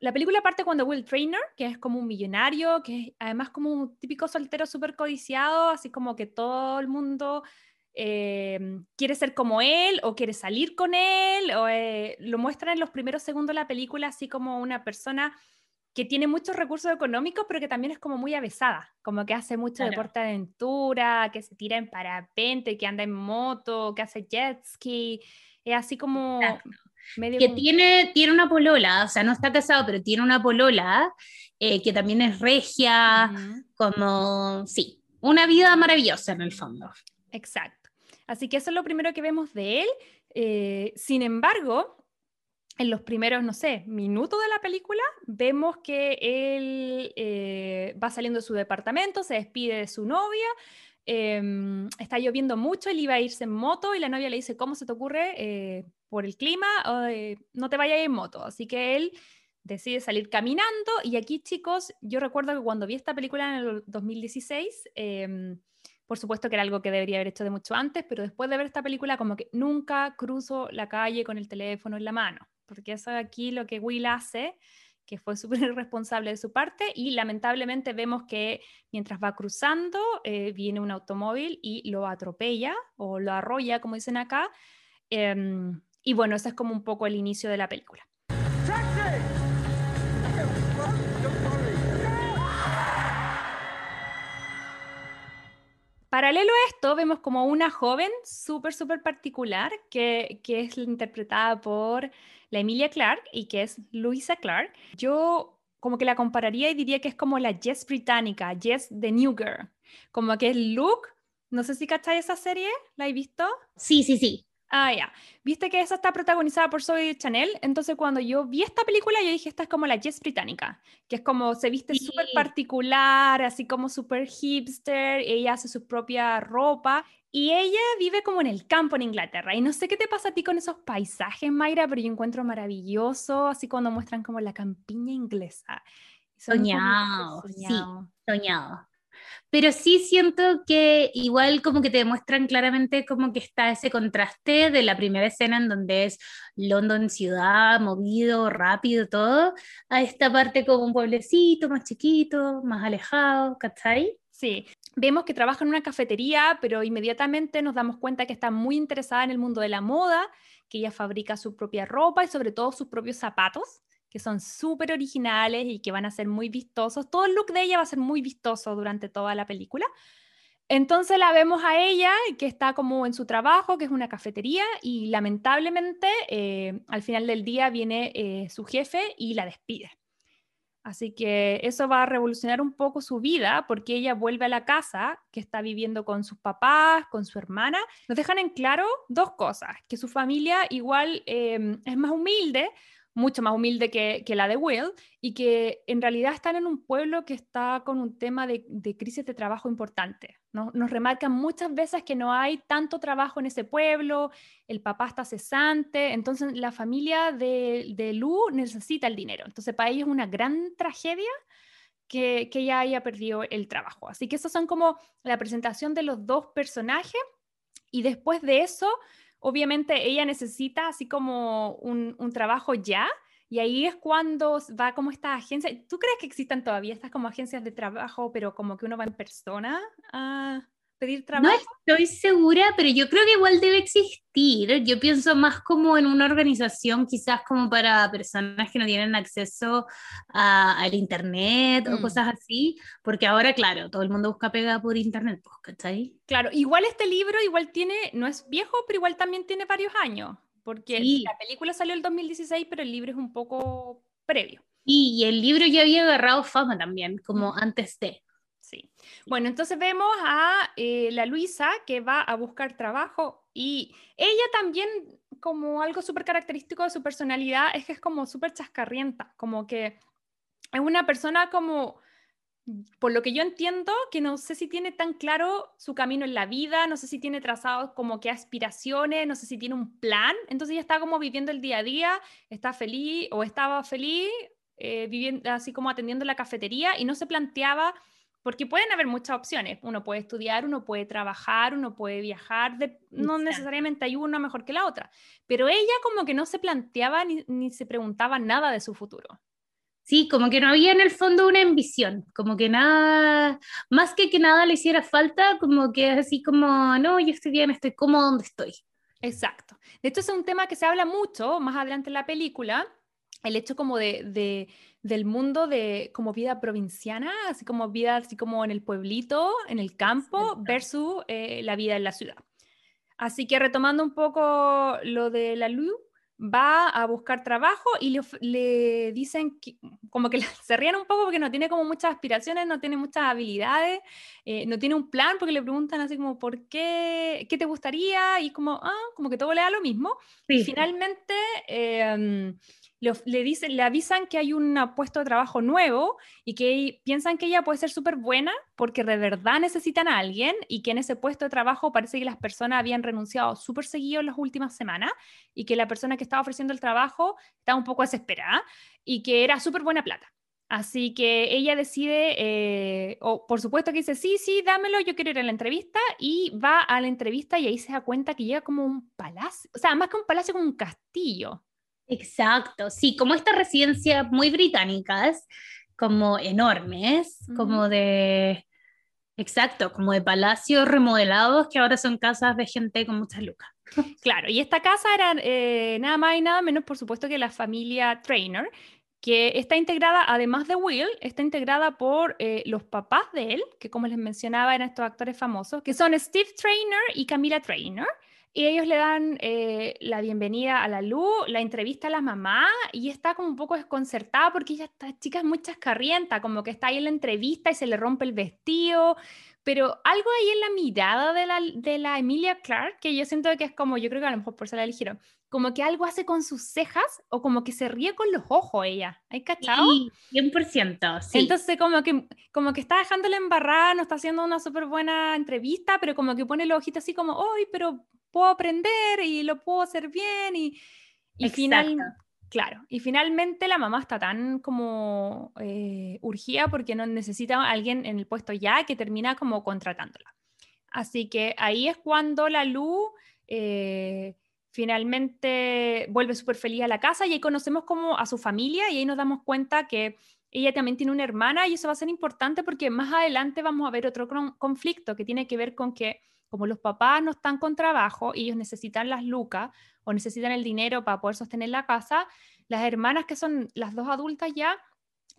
Speaker 2: La película parte cuando Will Trainer, que es como un millonario, que es además como un típico soltero súper codiciado, así como que todo el mundo eh, quiere ser como él o quiere salir con él, o eh, lo muestran en los primeros segundos de la película así como una persona que tiene muchos recursos económicos, pero que también es como muy avesada, como que hace mucho deporte de aventura, que se tira en parapente, que anda en moto, que hace jet ski, es así como...
Speaker 3: Medio que tiene, tiene una polola, o sea, no está casado, pero tiene una polola eh, que también es regia, como, sí, una vida maravillosa en el fondo.
Speaker 2: Exacto. Así que eso es lo primero que vemos de él. Eh, sin embargo, en los primeros, no sé, minutos de la película, vemos que él eh, va saliendo de su departamento, se despide de su novia, em, está lloviendo mucho, él iba a irse en moto y la novia le dice, ¿cómo se te ocurre eh, por el clima? no te vayas en moto. Así que él decide salir caminando y aquí chicos, yo recuerdo que cuando vi esta película en el 2016, por supuesto que era algo que debería haber hecho de mucho antes, pero después de ver esta película como que nunca cruzo la calle con el teléfono en la mano, porque eso aquí lo que Will hace, que fue súper irresponsable de su parte, y lamentablemente vemos que mientras va cruzando eh, viene un automóvil y lo atropella o lo arrolla, como dicen acá. Em, y bueno, ese es como un poco el inicio de la película. Paralelo a esto, vemos como una joven súper, súper particular que, que, es interpretada por la Emilia Clark y que es Luisa Clark. Yo como que la compararía y diría que es como la Jess británica, Jess the New Girl. Como que es look, no sé si cacháis esa serie, ¿la he visto?
Speaker 3: Sí, sí, sí.
Speaker 2: Ah, ya. Viste que esa está protagonizada por Zoe Chanel. Entonces, cuando yo vi esta película, yo dije, esta es como la Jess británica, que es como se viste súper particular, así como súper hipster. Ella hace su propia ropa y ella vive como en el campo en Inglaterra. Y no sé qué te pasa a ti con esos paisajes, Mayra, pero yo encuentro maravilloso, así cuando muestran como la campiña inglesa.
Speaker 3: Soñado, sí, soñado pero sí siento que igual como que te demuestran claramente como que está ese contraste de la primera escena en donde es London ciudad, movido, rápido, todo, a esta parte como un pueblecito más chiquito, más alejado, ¿cachai?
Speaker 2: Sí, vemos que trabaja en una cafetería, pero inmediatamente nos damos cuenta que está muy interesada en el mundo de la moda, que ella fabrica su propia ropa y sobre todo sus propios zapatos que son súper originales y que van a ser muy vistosos. Todo el look de ella va a ser muy vistoso durante toda la película. Entonces la vemos a ella que está como en su trabajo, que es una cafetería, y lamentablemente eh, al final del día viene eh, su jefe y la despide. Así que eso va a revolucionar un poco su vida porque ella vuelve a la casa que está viviendo con sus papás, con su hermana. Nos dejan en claro dos cosas, que su familia igual eh, es más humilde, mucho más humilde que, la de Will, y que en realidad están en un pueblo que está con un tema de, crisis de trabajo importante. Nos remarcan muchas veces que no hay tanto trabajo en ese pueblo, el papá está cesante, entonces la familia de, de Lu necesita el dinero. Entonces para ellos es una gran tragedia que, que ella haya perdido el trabajo. Así que esas son como la presentación de los dos personajes y después de eso obviamente ella necesita así como un, trabajo ya, y ahí es cuando va como esta agencia. ¿Tú crees que existan todavía estas como agencias de trabajo, pero como que uno va en persona a, pedir trabajo?
Speaker 3: No estoy segura, pero yo creo que igual debe existir. Yo pienso más como en una organización quizás como para personas que no tienen acceso al internet o mm. cosas así, porque ahora, claro, todo el mundo busca pega por internet, pues, ¿cachai?
Speaker 2: Claro, igual este libro igual tiene, no es viejo, pero igual también tiene varios años, porque la película salió el 2016, pero el libro es un poco previo.
Speaker 3: Y, el libro ya había agarrado fama también, como antes de.
Speaker 2: Bueno, entonces vemos a eh, la Luisa que va a buscar trabajo y ella también, como algo súper característico de su personalidad, es que es como súper chascarrienta, como que es una persona como, por lo que yo entiendo, que no sé si tiene tan claro su camino en la vida, no sé si tiene trazado como qué aspiraciones, no sé si tiene un plan, entonces ella está como viviendo el día a día, está feliz o estaba feliz, eh, viviendo así como atendiendo la cafetería y no se planteaba porque pueden haber muchas opciones. Uno puede estudiar, uno puede trabajar, uno puede viajar, no necesariamente hay una mejor que la otra. Pero ella como que no se planteaba ni, se preguntaba nada de su futuro.
Speaker 3: Sí, como que no había en el fondo una ambición, como que nada, más que que nada le hiciera falta, como que así como, no, yo estoy bien, estoy cómodo donde estoy.
Speaker 2: Exacto. De hecho es un tema que se habla mucho más adelante en la película, el hecho como de del mundo de como vida provinciana, así como vida así como en el pueblito, en el campo, versus eh, la vida en la ciudad. Así que retomando un poco lo de la Lu, va a buscar trabajo y le, dicen que, como que se ríen un poco porque no tiene como muchas aspiraciones, no tiene muchas habilidades, eh, no tiene un plan porque le preguntan así como, ¿por qué? ¿Qué te gustaría? Y como, ah, como que todo le da lo mismo. Y finalmente... Em, le, dicen, le avisan que hay un puesto de trabajo nuevo y que piensan que ella puede ser súper buena porque de verdad necesitan a alguien y que en ese puesto de trabajo parece que las personas habían renunciado súper seguido en las últimas semanas y que la persona que estaba ofreciendo el trabajo estaba un poco desesperada y que era súper buena plata. Así que ella decide, eh, o por supuesto que dice, sí, sí, dámelo, yo quiero ir a la entrevista, y va a la entrevista y ahí se da cuenta que llega como un palacio, o sea, más que un palacio, como un castillo.
Speaker 3: Exacto, sí, como estas residencias muy británicas, como enormes, como de, exacto, como de palacios remodelados que ahora son casas de gente con muchas lucas.
Speaker 2: Claro, y esta casa era eh, nada más y nada menos, por supuesto, que la familia Trainer, que está integrada, además de Will, está integrada por eh, los papás de él, que como les mencionaba eran estos actores famosos, que son Steve Trainer y Camila Trainer. Y ellos le dan eh, la bienvenida a la luz, la entrevista a la mamá y está como un poco desconcertada porque ella, esta chica es muy chascarrienta, como que está ahí en la entrevista y se le rompe el vestido, pero algo ahí en la mirada de la, de la Emilia Clark que yo siento que es como, yo creo que a lo mejor por eso la eligieron, como que algo hace con sus cejas o como que se ríe con los ojos ella. ¿Hay cachado?
Speaker 3: Sí, 100%. Sí.
Speaker 2: Entonces como que, como que está dejándola embarrada, no está haciendo una súper buena entrevista, pero como que pone los ojitos así como, ¡ay, pero puedo aprender y lo puedo hacer bien y, y final, claro, y finalmente la mamá está tan como eh, urgida porque no necesita a alguien en el puesto ya que termina como contratándola. Así que ahí es cuando la luz eh, finalmente vuelve súper feliz a la casa y ahí conocemos como a su familia y ahí nos damos cuenta que ella también tiene una hermana y eso va a ser importante porque más adelante vamos a ver otro conflicto que tiene que ver con que como los papás no están con trabajo y ellos necesitan las lucas o necesitan el dinero para poder sostener la casa, las hermanas que son las dos adultas ya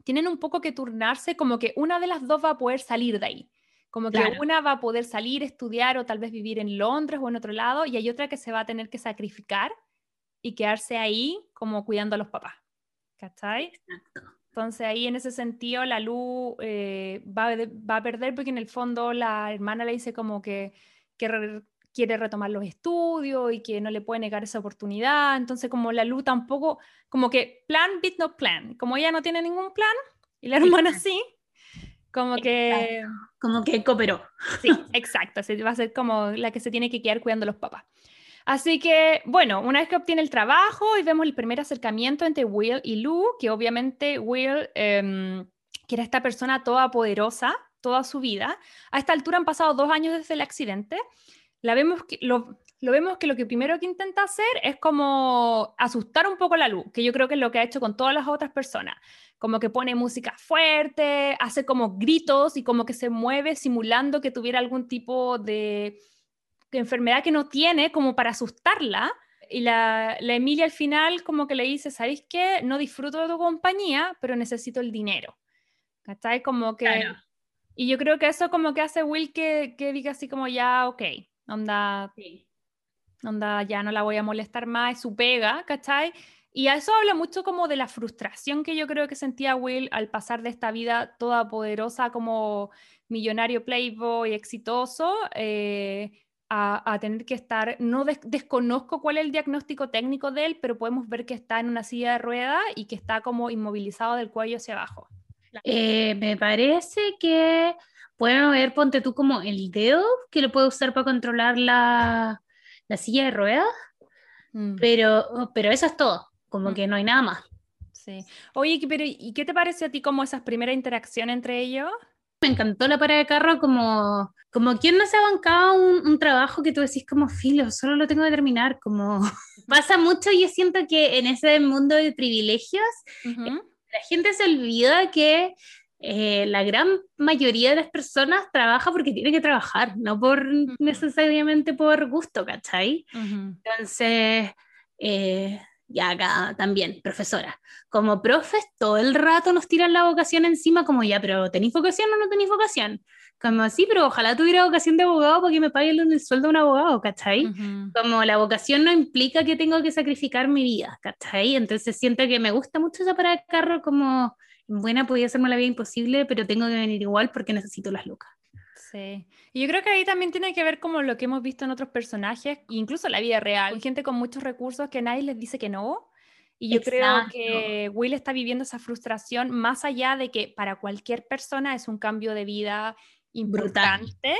Speaker 2: tienen un poco que turnarse como que una de las dos va a poder salir de ahí. Como que una va a poder salir, estudiar o tal vez vivir en Londres o en otro lado y hay otra que se va a tener que sacrificar y quedarse ahí como cuidando a los papás. ¿Cachai? Exacto. Entonces ahí en ese sentido la luz eh, va, va, a perder porque en el fondo la hermana le dice como que que, quiere retomar los estudios y que no le puede negar esa oportunidad. Entonces, como la Lu tampoco, como que plan, bit no plan. Como ella no tiene ningún plan y la hermana sí, como que...
Speaker 3: Como que cooperó.
Speaker 2: Sí, exacto. va a ser como la que se tiene que quedar cuidando a los papás. Así que, bueno, una vez que obtiene el trabajo y vemos el primer acercamiento entre Will y Lou, que obviamente Will, eh, que era esta persona toda poderosa toda su vida, a esta altura han pasado dos años desde el accidente, la vemos que, lo, vemos que lo que primero que intenta hacer es como asustar un poco la luz, que yo creo que es lo que ha hecho con todas las otras personas, como que pone música fuerte, hace como gritos y como que se mueve simulando que tuviera algún tipo de enfermedad que no tiene, como para asustarla. Y la, Emilia al final como que le dice, ¿sabéis qué? No disfruto de tu compañía, pero necesito el dinero. ¿Cachai? Como que... Y yo creo que eso como que hace Will que, que diga así como ya, ok, onda, onda, ya no la voy a molestar más, es su pega, ¿cachai? Y a eso habla mucho como de la frustración que yo creo que sentía Will al pasar de esta vida toda poderosa como millonario playboy exitoso eh, a, tener que estar, no desconozco cuál es el diagnóstico técnico de él, pero podemos ver que está en una silla de ruedas y que está como inmovilizado del cuello hacia abajo.
Speaker 3: Eh, me parece que pueden ver, ponte tú como el dedo que lo puede usar para controlar la, la silla de ruedas, mm. pero, pero eso es todo, como mm. que no hay nada más.
Speaker 2: Sí. Oye, pero ¿y qué te parece a ti como esas primeras interacciones entre ellos?
Speaker 3: Me encantó la parada de carro como, como quien no se ha bancado un, un, trabajo que tú decís como filo, solo lo tengo que terminar, como pasa mucho y yo siento que en ese mundo de privilegios la gente se olvida que eh, la gran mayoría de las personas trabaja porque tiene que trabajar, no por necesariamente por gusto, ¿cachai? Entonces, eh, ya acá también, profesora, como profes todo el rato nos tiran la vocación encima como ya, pero ¿tenéis vocación o no tenéis vocación? Como sí, pero ojalá tuviera vocación de abogado porque me paguen el sueldo de un abogado, ¿cachai? Como la vocación no implica que tengo que sacrificar mi vida, ¿cachai? Entonces siento que me gusta mucho esa parada de carro como buena podía hacerme la vida imposible, pero tengo que venir igual porque necesito las lucas.
Speaker 2: Sí. Y yo creo que ahí también tiene que ver como lo que hemos visto en otros personajes, incluso la vida real, gente con muchos recursos que nadie les dice que no. Y yo creo que Will está viviendo esa frustración más allá de que para cualquier persona es un cambio de vida importante.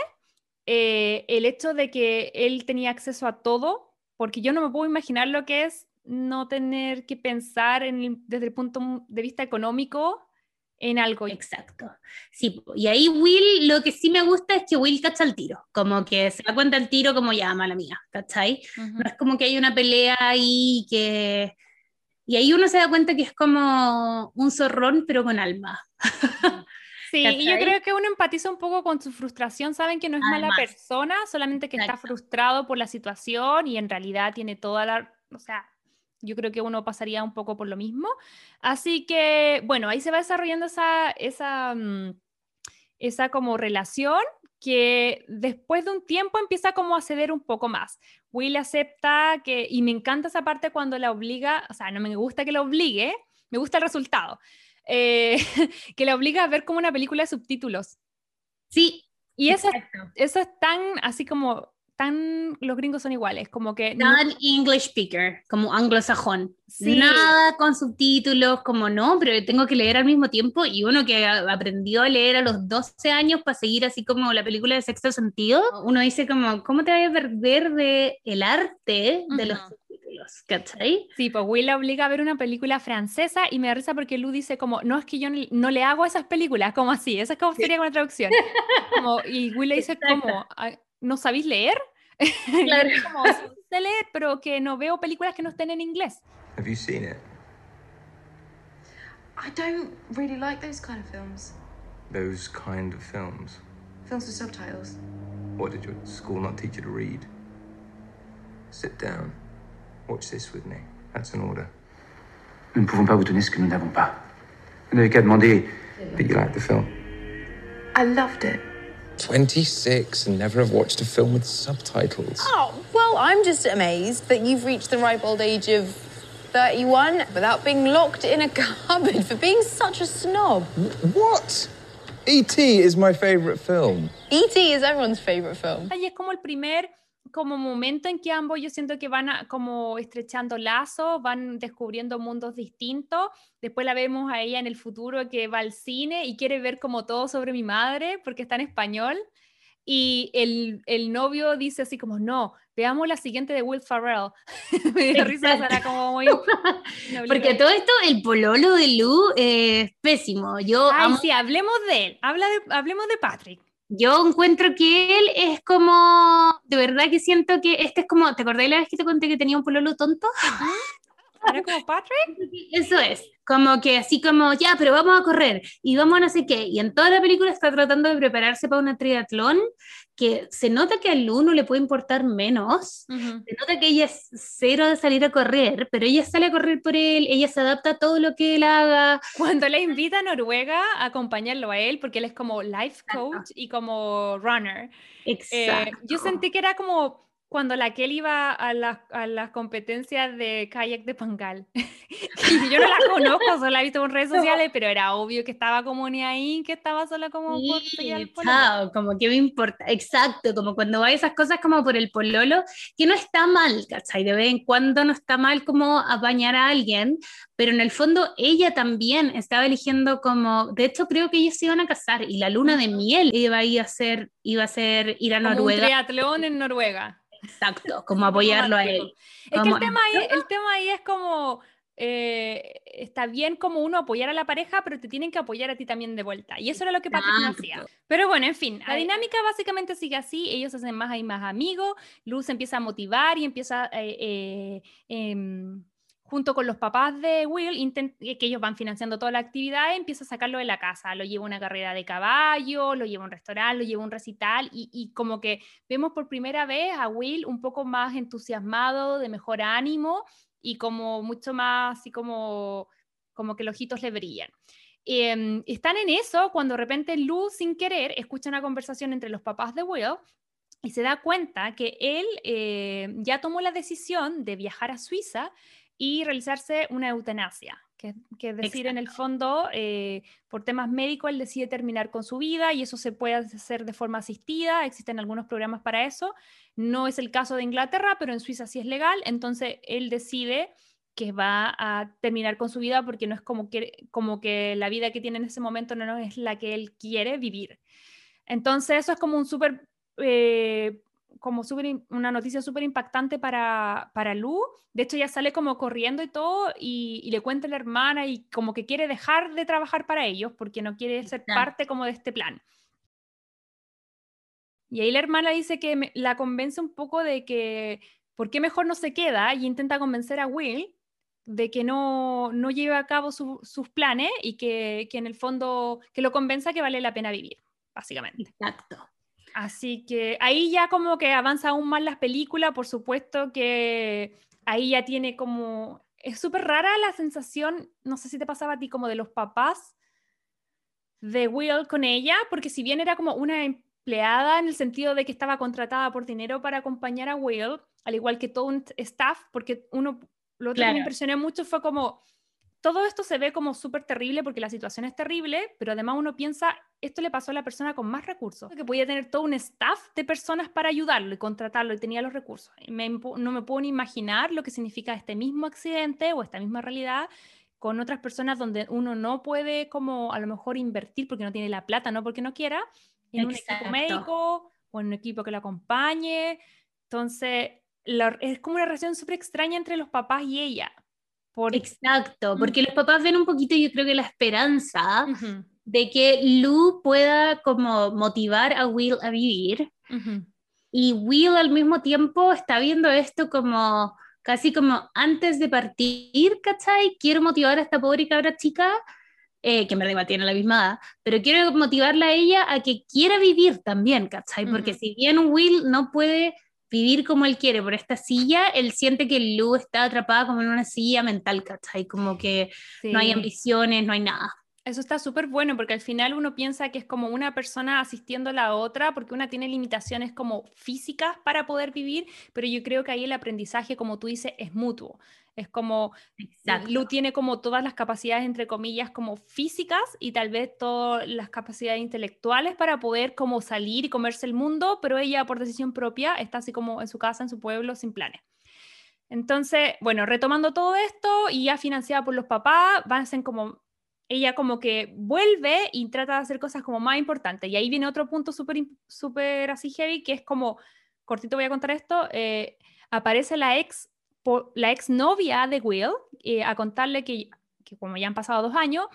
Speaker 2: Eh, el hecho de que él tenía acceso a todo, porque yo no me puedo imaginar lo que es no tener que pensar en, desde el punto de vista económico en algo.
Speaker 3: Exacto. Sí, y ahí Will, lo que sí me gusta es que Will cacha el tiro, como que se da cuenta el tiro como ya, mala mía, ¿cachai? No es como que hay una pelea ahí que... Y ahí uno se da cuenta que es como un zorrón, pero con alma.
Speaker 2: Sí, y yo creo que uno empatiza un poco con su frustración, saben que no es mala persona, solamente que está frustrado por la situación y en realidad tiene toda la, o sea, yo creo que uno pasaría un poco por lo mismo. Así que, bueno, ahí se va desarrollando esa, esa, mm, esa como relación que después de un tiempo empieza como a ceder un poco más. Will acepta que, y me encanta esa parte cuando la obliga, o sea, no me gusta que la obligue, me gusta el resultado, eh, que la obliga a ver como una película de subtítulos.
Speaker 3: Sí.
Speaker 2: Y eso, eso es tan así como tan los gringos son iguales, como que
Speaker 3: non English speaker, como anglosajón. Nada con subtítulos, como no, pero tengo que leer al mismo tiempo y uno que aprendió a leer a los 12 años para seguir así como la película de sexto sentido, uno dice como, ¿cómo te vas a perder de el arte de los subtítulos? ¿Cachai?
Speaker 2: Sí, pues Will la obliga a ver una película francesa y me da risa porque Lu dice como, no es que yo no, le hago esas películas, como así, esa es como sería con la traducción. Como, y Will le dice como, ¿no sabéis leer? Claro. como, sé leer, pero que no veo películas que no estén en inglés.
Speaker 4: Have you seen it?
Speaker 5: I don't really like those kind of films.
Speaker 4: Those kind of films?
Speaker 5: Films with subtitles.
Speaker 4: What did your school not teach you to read? Sit down. Watch this with me. That's an order.
Speaker 6: Nous ne pouvons pas vous donner ce que nous n'avons pas. Vous n'avez qu'à demander.
Speaker 4: Did you like the film?
Speaker 5: I loved it.
Speaker 4: 26 and never have watched a film with subtitles.
Speaker 5: Oh, well, I'm just amazed that you've reached the ripe old age of 31 without being locked in a cupboard for being such a snob.
Speaker 4: What? E.T. is my favorite film.
Speaker 5: E.T. is everyone's favorite film.
Speaker 2: Y es como el primer como momento en que ambos yo siento que van a, como estrechando lazos, van descubriendo mundos distintos. Después la vemos a ella en el futuro que va al cine y quiere ver como todo sobre mi madre porque está en español. Y el, el novio dice así como, no, veamos la siguiente de Will Ferrell. Me dio risa. Sara, como muy...
Speaker 3: Porque todo esto, el pololo de Lu es pésimo. Yo,
Speaker 2: Ay,
Speaker 3: amo-
Speaker 2: sí, hablemos de él. Habla de, hablemos de Patrick.
Speaker 3: Yo encuentro que él es como, de verdad que siento que este es como, ¿te acordás la vez que te conté que tenía un pololo tonto?
Speaker 2: ¿Era como Patrick?
Speaker 3: Eso es, como que así como, ya, pero vamos a correr y vamos a no sé qué. Y en toda la película está tratando de prepararse para una triatlón que se nota que a Lu no le puede importar menos. Se nota que ella es cero de salir a correr, pero ella sale a correr por él, ella se adapta a todo lo que él haga.
Speaker 2: Cuando le invita a Noruega a acompañarlo a él, porque él es como life coach y como runner. Eh,
Speaker 3: Exacto.
Speaker 2: yo sentí que era como cuando la Kelly iba a las, a las competencias de kayak de Pangal. Yo no la conozco, solo la he visto en redes sociales, pero era obvio que estaba como ni ahí, que estaba solo como por
Speaker 3: Sí,
Speaker 2: pololo.
Speaker 3: chao, como que me importa, exacto, como cuando va esas cosas como por el pololo, que no está mal, ¿cachai? De vez en cuando no está mal como apañar a alguien, pero en el fondo ella también estaba eligiendo como, de hecho creo que ellos se iban a casar y la luna de miel iba a ir a ser, iba a ser ir a
Speaker 2: Como un
Speaker 3: Noruega,
Speaker 2: triatlón en Noruega.
Speaker 3: Exacto, como apoyarlo a él.
Speaker 2: Es que el tema, ahí, el tema ahí es como, eh, está bien como uno apoyar a la pareja, pero te tienen que apoyar a ti también de vuelta. Y eso era lo que Patrick no hacía. Pero bueno, en fin, la dinámica básicamente sigue así, ellos se hacen más y más amigos, Luz empieza a motivar y empieza, eh, eh, em, junto con los papás de Will, eh, que ellos van financiando toda la actividad, empieza a sacarlo de la casa, lo lleva a una carrera de caballo, lo lleva a un restaurante, lo lleva a un recital y, y como que vemos por primera vez a Will un poco más entusiasmado, de mejor ánimo y como mucho más así como, como que los ojitos le brillan. Em, están en eso cuando de repente Luz, sin querer, escucha una conversación entre los papás de Will y se da cuenta que él eh, ya tomó la decisión de viajar a Suiza y realizarse una eutanasia, que, que es decir, en el fondo, eh, por temas médicos, él decide terminar con su vida y eso se puede hacer de forma asistida, existen algunos programas para eso, no es el caso de Inglaterra, pero en Suiza sí es legal, entonces él decide que va a terminar con su vida porque no es como que, como que la vida que tiene en ese momento no es la que él quiere vivir. Entonces eso es como un súper, eh, como súper im- una noticia súper impactante para, para Lu. De hecho, ella sale como corriendo y todo y, y le cuenta a la hermana y como que quiere dejar de trabajar para ellos porque no quiere ser parte como de este plan. Y ahí la hermana dice que me- la convence un poco de que, ¿por qué mejor no se queda? Y intenta convencer a Will de que no, no lleve a cabo su- sus planes y que, que en el fondo, que lo convenza que vale la pena vivir, básicamente.
Speaker 3: Exacto.
Speaker 2: Así que ahí ya como que avanza aún más las películas, por supuesto que ahí ya tiene como... Es súper rara la sensación, no sé si te pasaba a ti, como de los papás de Will con ella, porque si bien era como una empleada en el sentido de que estaba contratada por dinero para acompañar a Will, al igual que todo un staff, porque uno, lo otro que me impresionó mucho fue como, todo esto se ve como súper terrible porque la situación es terrible, pero además uno piensa, esto le pasó a la persona con más recursos, que podía tener todo un staff de personas para ayudarlo y contratarlo y tenía los recursos. Me no me puedo ni imaginar lo que significa este mismo accidente o esta misma realidad con otras personas donde uno no puede como a lo mejor invertir porque no tiene la plata, no porque no quiera, en un
Speaker 3: Exacto.
Speaker 2: equipo médico o en un equipo que lo acompañe. Entonces, la- es como una relación súper extraña entre los papás y ella. Por...
Speaker 3: Exacto, porque los papás ven un poquito, yo creo que la esperanza de que Lu pueda como motivar a Will a vivir. Y Will al mismo tiempo está viendo esto como casi como antes de partir, ¿cachai? Quiero motivar a esta pobre cabra chica, eh, que en verdad igual tiene la misma edad, pero quiero motivarla a ella a que quiera vivir también, ¿cachai? Porque si bien Will no puede vivir como él quiere por esta silla, él siente que Lu está atrapada como en una silla mental, ¿cachai? Como que no hay ambiciones, no hay nada.
Speaker 2: Eso está súper bueno porque al final uno piensa que es como una persona asistiendo a la otra porque una tiene limitaciones como físicas para poder vivir, pero yo creo que ahí el aprendizaje, como tú dices, es mutuo. Es como, Lu tiene como todas las capacidades, entre comillas, como físicas y tal vez todas las capacidades intelectuales para poder como salir y comerse el mundo, pero ella por decisión propia está así como en su casa, en su pueblo, sin planes. Entonces, bueno, retomando todo esto y ya financiada por los papás, van a ser como ella como que vuelve y trata de hacer cosas como más importantes. Y ahí viene otro punto súper súper así heavy, que es como, cortito voy a contar esto, eh, aparece la ex, la ex novia de Will eh, a contarle que, que, como ya han pasado dos años,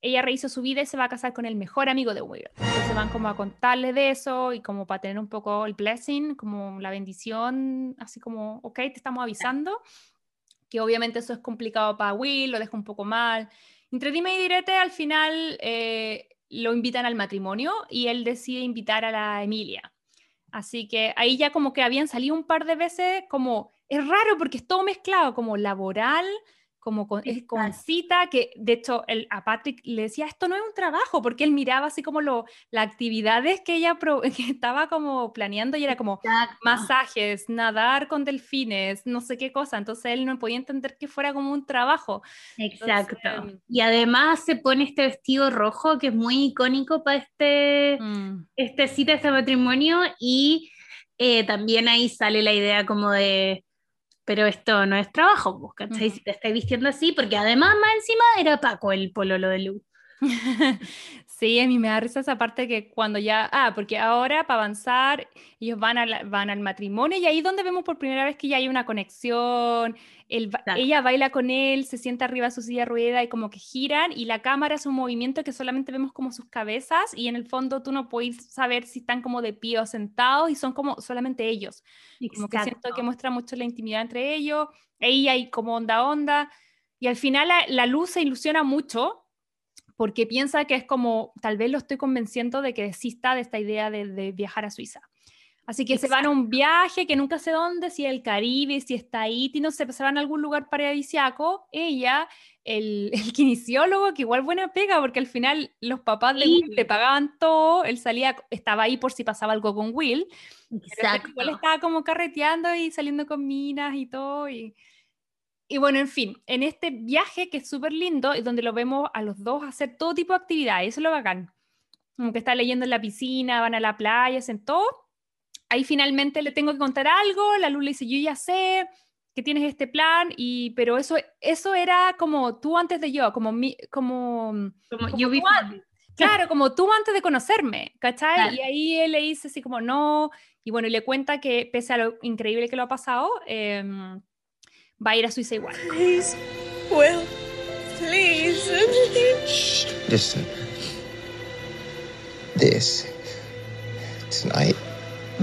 Speaker 2: ella rehizo su vida y se va a casar con el mejor amigo de Will. Entonces van como a contarle de eso y como para tener un poco el blessing, como la bendición, así como, ok, te estamos avisando, que obviamente eso es complicado para Will, lo deja un poco mal. Entre dime y direte, al final eh, lo invitan al matrimonio y él decide invitar a la Emilia. Así que ahí ya como que habían salido un par de veces, como es raro porque es todo mezclado, como laboral, como con, es con cita, que de hecho el, a Patrick le decía, esto no es un trabajo, porque él miraba así como lo, las actividades que ella que estaba como planeando y era como masajes, nadar con delfines, no sé qué cosa, entonces él no podía entender que fuera como un trabajo.
Speaker 3: Exacto. Y además se pone este vestido rojo que es muy icónico para este, mm. este cita, este matrimonio y eh, también ahí sale la idea como de pero esto no es trabajo, ¿cachai? Si te estáis vistiendo así, porque además más encima era Paco el pololo de Lu.
Speaker 2: sí, a mí me da risa esa parte que cuando ya, ah, porque ahora para avanzar ellos van, a van al matrimonio y ahí es donde vemos por primera vez que ya hay una conexión, ella baila con él, se sienta arriba de su silla rueda y como que giran y la cámara es un movimiento que solamente vemos como sus cabezas y en el fondo tú no puedes saber si están como de pie o sentados y son como solamente ellos. Como que siento que muestra mucho la intimidad entre ellos, ella y como onda onda y al final la, luz se ilusiona mucho porque piensa que es como, tal vez lo estoy convenciendo de que desista de esta idea de viajar a Suiza. Así que se van a un viaje que nunca sé dónde, si el Caribe, si está Tahiti, no sé, se van a algún lugar paradisiaco. Ella, el, el kinesiólogo, que igual buena pega, porque al final los papás de Will le pagaban todo, él salía, estaba ahí por si pasaba algo con Will. Exacto. Igual estaba como carreteando y saliendo con minas y todo. Y, y bueno, en fin, en este viaje que es súper lindo, es donde lo vemos a los dos hacer todo tipo de actividades, eso es lo bacán. Como que está leyendo en la piscina, van a la playa, hacen todo ahí finalmente le tengo que contar algo, la Lula dice, yo ya sé que tienes este plan, y, pero eso, eso era como tú antes de yo, como, mi, como,
Speaker 3: como, yo vi...
Speaker 2: Claro, como tú antes de conocerme, ¿cachai? Y ahí él le dice así como no, y bueno, y le cuenta que pese a lo increíble que lo ha pasado, eh, va a ir a Suiza igual.
Speaker 7: Please, Will, please.
Speaker 4: Listen, this tonight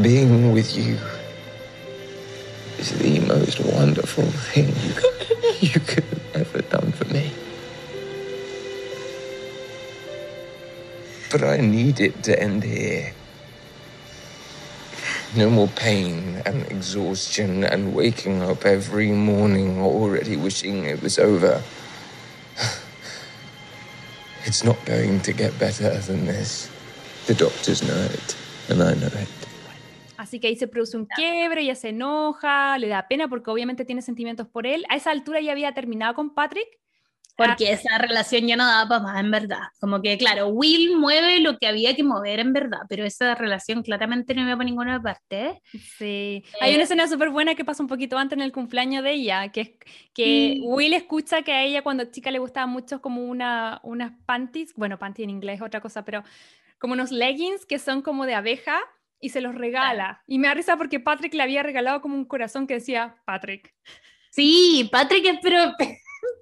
Speaker 4: being with you is the most wonderful thing you could have ever done for me. But I need it to end here. No more pain and exhaustion and waking up every morning already wishing it was over. It's not going to get better than this. The doctors know it, and I know it.
Speaker 2: Así que ahí se produce un quiebre, ella se enoja, le da pena porque obviamente tiene sentimientos por él. A esa altura ya había terminado con Patrick.
Speaker 3: Porque esa relación ya no daba para más, en verdad. Como que, claro, Will mueve lo que había que mover, en verdad, pero esa relación claramente no iba para ninguna parte.
Speaker 2: Sí. Hay una eh, escena súper buena que pasa un poquito antes en el cumpleaños de ella, que es que Will escucha que a ella cuando chica le gustaba mucho como una, unas panties, bueno, panty en inglés otra cosa, pero como unos leggings que son como de abeja y se los regala. Y me da risa porque Patrick le había regalado como un corazón que decía Patrick.
Speaker 3: Sí, Patrick es pero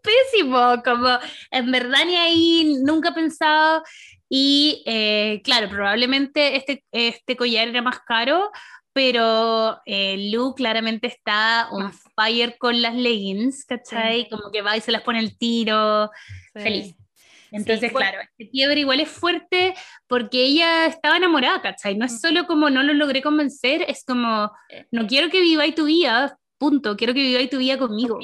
Speaker 3: pésimo, como en verdad ni ahí nunca he pensado. Y eh, claro, probablemente este, este collar era más caro, pero eh, Lu claramente está on fire con las leggings, ¿cachai? Como que va y se las pone el tiro, feliz. Entonces, claro, este quiebre igual es fuerte porque ella estaba enamorada, ¿cachai? No es solo como no lo logré convencer, es como, no quiero que viváis tu vida, punto, quiero que viváis tu vida conmigo,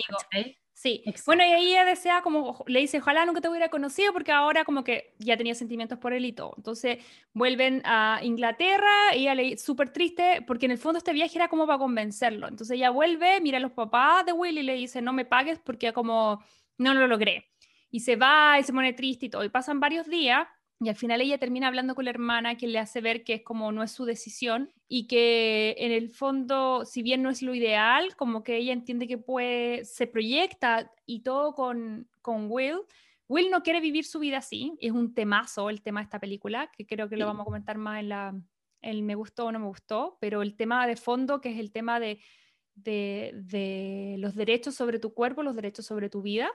Speaker 2: Sí,
Speaker 3: Exacto.
Speaker 2: bueno, y ahí ella desea como, le dice, ojalá nunca te hubiera conocido porque ahora como que ya tenía sentimientos por él y todo. Entonces vuelven a Inglaterra y ella le súper triste porque en el fondo este viaje era como para convencerlo. Entonces ella vuelve, mira a los papás de Will y le dice, no me pagues porque como no lo logré. Y se va y se pone triste y todo. Y pasan varios días y al final ella termina hablando con la hermana que le hace ver que es como no es su decisión y que en el fondo, si bien no es lo ideal, como que ella entiende que puede, se proyecta y todo con, con Will. Will no quiere vivir su vida así, es un temazo el tema de esta película, que creo que lo vamos a comentar más en la el me gustó o no me gustó, pero el tema de fondo, que es el tema de, de, de los derechos sobre tu cuerpo, los derechos sobre tu vida,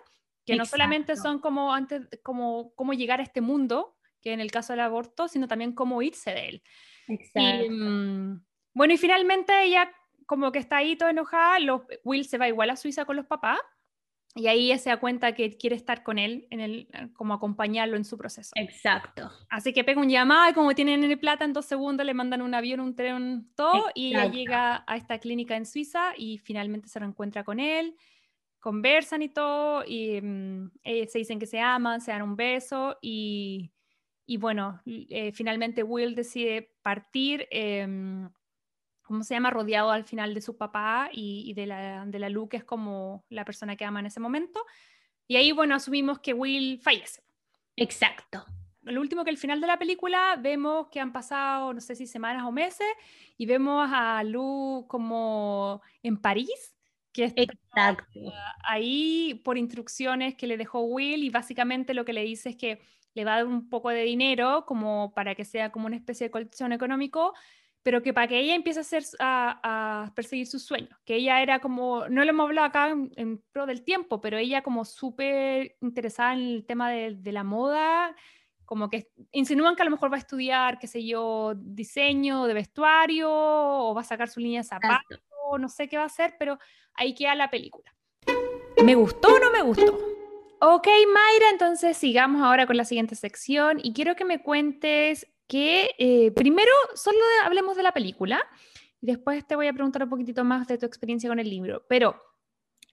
Speaker 2: que no solamente
Speaker 3: Exacto.
Speaker 2: son como antes, como cómo llegar a este mundo, que en el caso del aborto, sino también cómo irse de él. Y, mm, bueno, y finalmente ella como que está ahí toda enojada, los, Will se va igual a Suiza con los papás, y ahí ella se da cuenta que quiere estar con él, en el, como acompañarlo en su proceso.
Speaker 3: Exacto.
Speaker 2: Así que pega un llamado y como tienen el plata en dos segundos, le mandan un avión, un tren, todo, y ella
Speaker 3: Exacto.
Speaker 2: llega a esta clínica en Suiza y finalmente se reencuentra con él, conversan y todo, y mm, eh, se dicen que se aman, se dan un beso, y, y bueno, eh, finalmente Will decide partir, em, ¿cómo se llama? Rodeado al final de su papá y, y de, la, de la Lu, que es como la persona que ama en ese momento. Y ahí, bueno, asumimos que Will fallece
Speaker 3: Exacto.
Speaker 2: lo último que al final de la película vemos que han pasado, no sé si semanas o meses, y vemos a Lu como en París, que está
Speaker 3: Exacto.
Speaker 2: ahí por instrucciones que le dejó Will y básicamente lo que le dice es que le va a dar un poco de dinero como para que sea como una especie de colchón económico, pero que para que ella empiece a, hacer, a, a perseguir sus sueños, que ella era como, no lo hemos hablado acá en, en pro del tiempo, pero ella como súper interesada en el tema de, de la moda, como que insinúan que a lo mejor va a estudiar, qué sé yo, diseño de vestuario o va a sacar su línea de zapatos, no sé qué va a hacer, pero ahí queda la película. ¿Me gustó o no me gustó? Ok, Mayra, entonces sigamos ahora con la siguiente sección y quiero que me cuentes que eh, primero solo hablemos de la película y después te voy a preguntar un poquitito más de tu experiencia con el libro, pero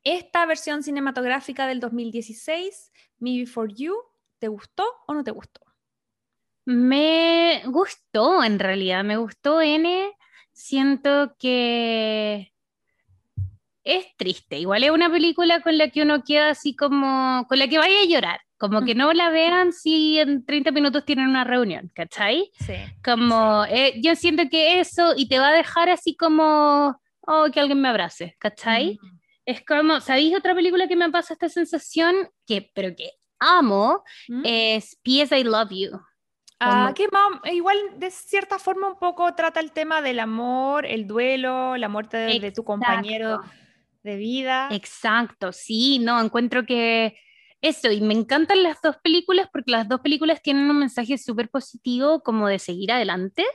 Speaker 2: esta versión cinematográfica del 2016, Me Before You, ¿te gustó o no te gustó?
Speaker 3: Me gustó en realidad, me gustó N. Siento que es triste. Igual es una película con la que uno queda así como, con la que vaya a llorar. Como que no la vean si en 30 minutos tienen una reunión, ¿cachai?
Speaker 2: Sí.
Speaker 3: Como, eh, yo siento que eso y te va a dejar así como, oh, que alguien me abrace, ¿cachai? Es como, ¿sabéis otra película que me pasa esta sensación? Que, pero que amo,
Speaker 2: ¿Mm?
Speaker 3: es P.S. I Love You.
Speaker 2: Ah, que igual de cierta forma un poco trata el tema del amor, el duelo, la muerte de, de tu compañero. De vida.
Speaker 3: Exacto, sí, no, encuentro que eso, y me encantan las dos películas porque las dos películas tienen un mensaje súper positivo como de seguir adelante,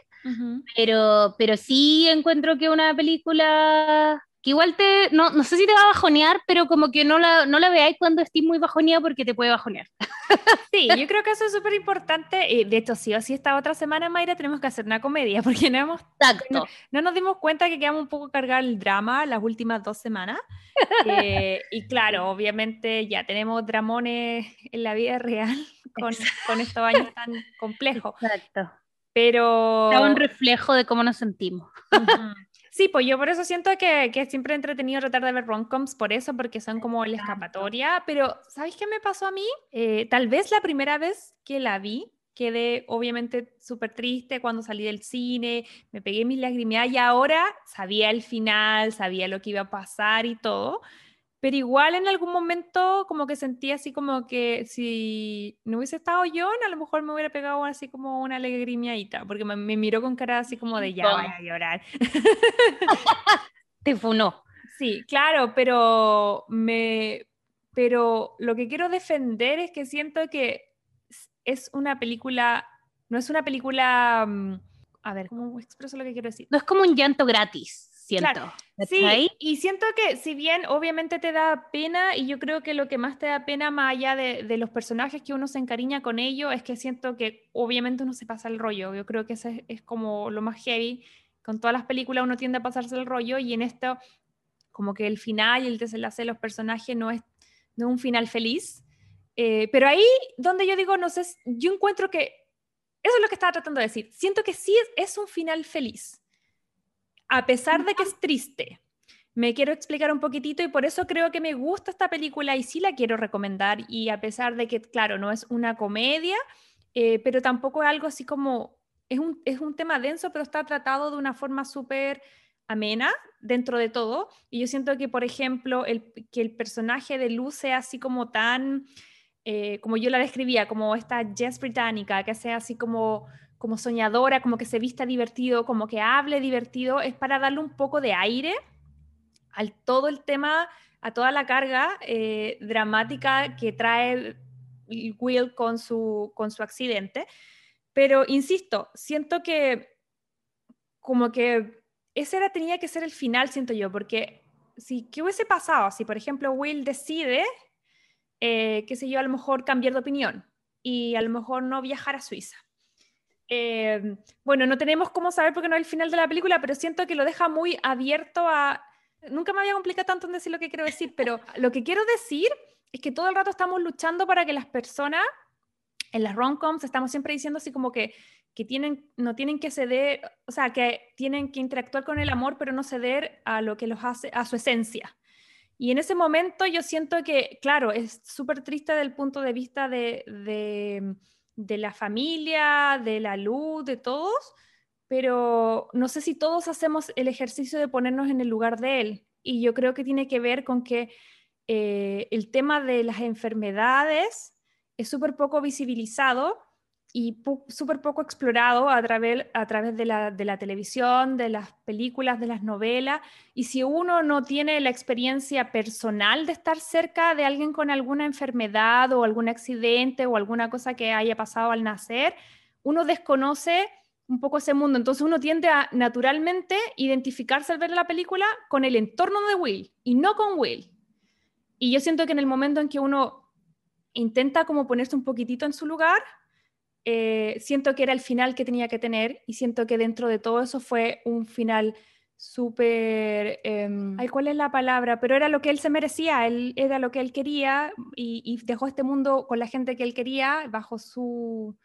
Speaker 3: pero, pero sí encuentro que una película que igual te, no, no sé si te va a bajonear, pero como que no la, no la veáis cuando estés muy bajoneada porque te puede bajonear.
Speaker 2: Sí, yo creo que eso es súper importante. y de hecho, sí o sí, esta otra semana, Mayra, tenemos que hacer una comedia porque no, hemos,
Speaker 3: Exacto.
Speaker 2: no nos dimos cuenta que quedamos un poco cargados el drama las últimas dos semanas. Eh, y claro, obviamente ya tenemos dramones en la vida real con, con estos años tan complejos.
Speaker 3: Exacto.
Speaker 2: Pero...
Speaker 3: Da un reflejo de cómo nos sentimos.
Speaker 2: Ujú. Sí, pues yo por eso siento que, que siempre entretenido tratar de ver romcoms, por eso, porque son como la escapatoria. Pero, ¿sabéis qué me pasó a mí? Eh, tal vez la primera vez que la vi, quedé obviamente súper triste cuando salí del cine, me pegué mis lagrimeadas y ahora sabía el final, sabía lo que iba a pasar y todo. Pero igual en algún momento como que sentí así como que si no hubiese estado yo, a lo mejor me hubiera pegado así como una lagrimeadita, porque me, me miró con cara así como de ya voy a llorar.
Speaker 3: Te funó.
Speaker 2: Sí, claro, pero me pero lo que quiero defender es que siento que es una película, no es una película, mm, a ver, ¿cómo expreso lo que quiero decir?
Speaker 3: No es como un llanto gratis, siento.
Speaker 2: Claro, Sí, y siento que si bien obviamente te da pena, y yo creo que lo que más te da pena, más allá de, de los personajes que uno se encariña con ellos, es que siento que obviamente uno se pasa el rollo. Yo creo que ese es, es como lo más heavy. Con todas las películas uno tiende a pasarse el rollo, y en esto, como que el final y el desenlace de los personajes no es, no un final feliz. Eh, pero ahí donde yo digo, no sé, yo encuentro que eso es lo que estaba tratando de decir. Siento que sí es, es un final feliz, a pesar de que es triste. Me quiero explicar un poquitito y por eso creo que me gusta esta película y sí la quiero recomendar. Y a pesar de que, claro, no es una comedia, eh, pero tampoco es algo así como, es un, es un tema denso, pero está tratado de una forma súper amena dentro de todo. Y yo siento que, por ejemplo, el, que el personaje de Luz sea así como tan, eh, como yo la describía, como esta Jess británica, que sea así como, como soñadora, como que se vista divertido, como que hable divertido, es para darle un poco de aire al todo el tema, a toda la carga eh, dramática que trae Will con su, con su accidente. Pero, insisto, siento que como que ese era, tenía que ser el final, siento yo, porque si, ¿qué hubiese pasado si, por ejemplo, Will decide, eh, qué sé yo, a lo mejor cambiar de opinión y a lo mejor no viajar a Suiza? Eh, bueno, no tenemos cómo saber porque no es el final de la película, pero siento que lo deja muy abierto a nunca me había complicado tanto en decir lo que quiero decir, pero lo que quiero decir es que todo el rato estamos luchando para que las personas en las rom-coms estamos siempre diciendo así como que, que tienen, no tienen que ceder, o sea, que tienen que interactuar con el amor, pero no ceder a lo que los hace, a su esencia. Y en ese momento yo siento que, claro, es súper triste desde el punto de vista de, de, de la familia, de la luz, de todos, pero no sé si todos hacemos el ejercicio de ponernos en el lugar de él. Y yo creo que tiene que ver con que eh, el tema de las enfermedades es súper poco visibilizado y súper poco explorado a través, a través de, la, de la televisión, de las películas, de las novelas. Y si uno no tiene la experiencia personal de estar cerca de alguien con alguna enfermedad o algún accidente o alguna cosa que haya pasado al nacer, uno desconoce un poco ese mundo. Entonces uno tiende a naturalmente identificarse al ver la película con el entorno de Will y no con Will. Y yo siento que en el momento en que uno intenta como ponerse un poquitito en su lugar, eh, siento que era el final que tenía que tener y siento que dentro de todo eso fue un final súper, em, ay, ¿cuál es la palabra? Pero era lo que él se merecía, él era lo que él quería y, y dejó este mundo con la gente que él quería bajo su,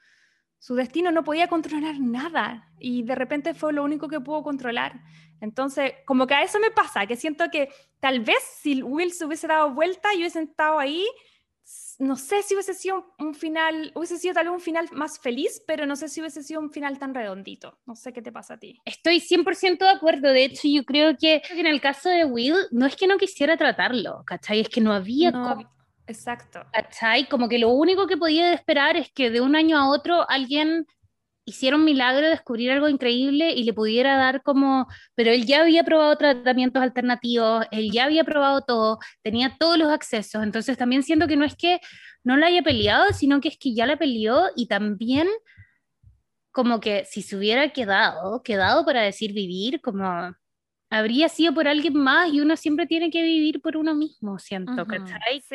Speaker 2: su destino no podía controlar nada y de repente fue lo único que pudo controlar. Entonces, como que a eso me pasa, que siento que tal vez si Will se hubiese dado vuelta y hubiese estado ahí, no sé si hubiese sido un final, hubiese sido tal vez un final más feliz, pero no sé si hubiese sido un final tan redondito. No sé qué te pasa a ti.
Speaker 3: Estoy 100% de acuerdo. De hecho, yo creo que en el caso de Will, no es que no quisiera tratarlo, ¿cachai? Es que no había
Speaker 2: Exacto.
Speaker 3: ¿Cachai? Como que lo único que podía esperar es que de un año a otro alguien hiciera un milagro de descubrir algo increíble y le pudiera dar como, pero él ya había probado tratamientos alternativos, él ya había probado todo, tenía todos los accesos, entonces también siento que no es que no la haya peleado, sino que es que ya la peleó y también como que si se hubiera quedado, quedado para decir vivir, como habría sido por alguien más y uno siempre tiene que vivir por uno mismo, siento,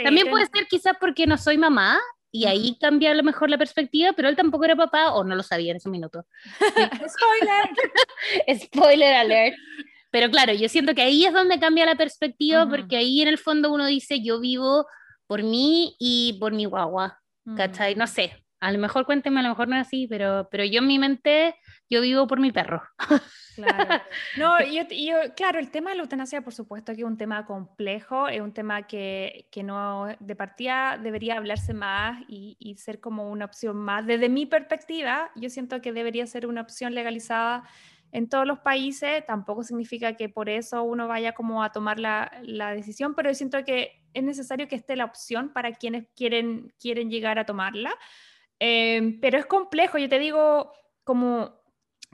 Speaker 3: También puede ser quizás porque no soy mamá y ahí cambia a lo mejor la perspectiva, pero él tampoco era papá o no lo sabía en ese minuto.
Speaker 2: Spoiler.
Speaker 3: Spoiler alert. Pero claro, yo siento que ahí es donde cambia la perspectiva porque ahí en el fondo uno dice yo vivo por mí y por mi guagua, ¿cachai? No sé, a lo mejor cuénteme, a lo mejor no es así, pero, pero yo en mi mente, yo vivo por mi perro.
Speaker 2: Claro. No, yo, claro, el tema de la eutanasia, por supuesto, que es un tema complejo, es un tema que, que no, de partida debería hablarse más y, y, ser como una opción más. Desde mi perspectiva, yo siento que debería ser una opción legalizada en todos los países. Tampoco significa que por eso uno vaya como a tomar la, la decisión, pero yo siento que es necesario que esté la opción para quienes quieren, quieren llegar a tomarla. Em, pero es complejo, yo te digo, como,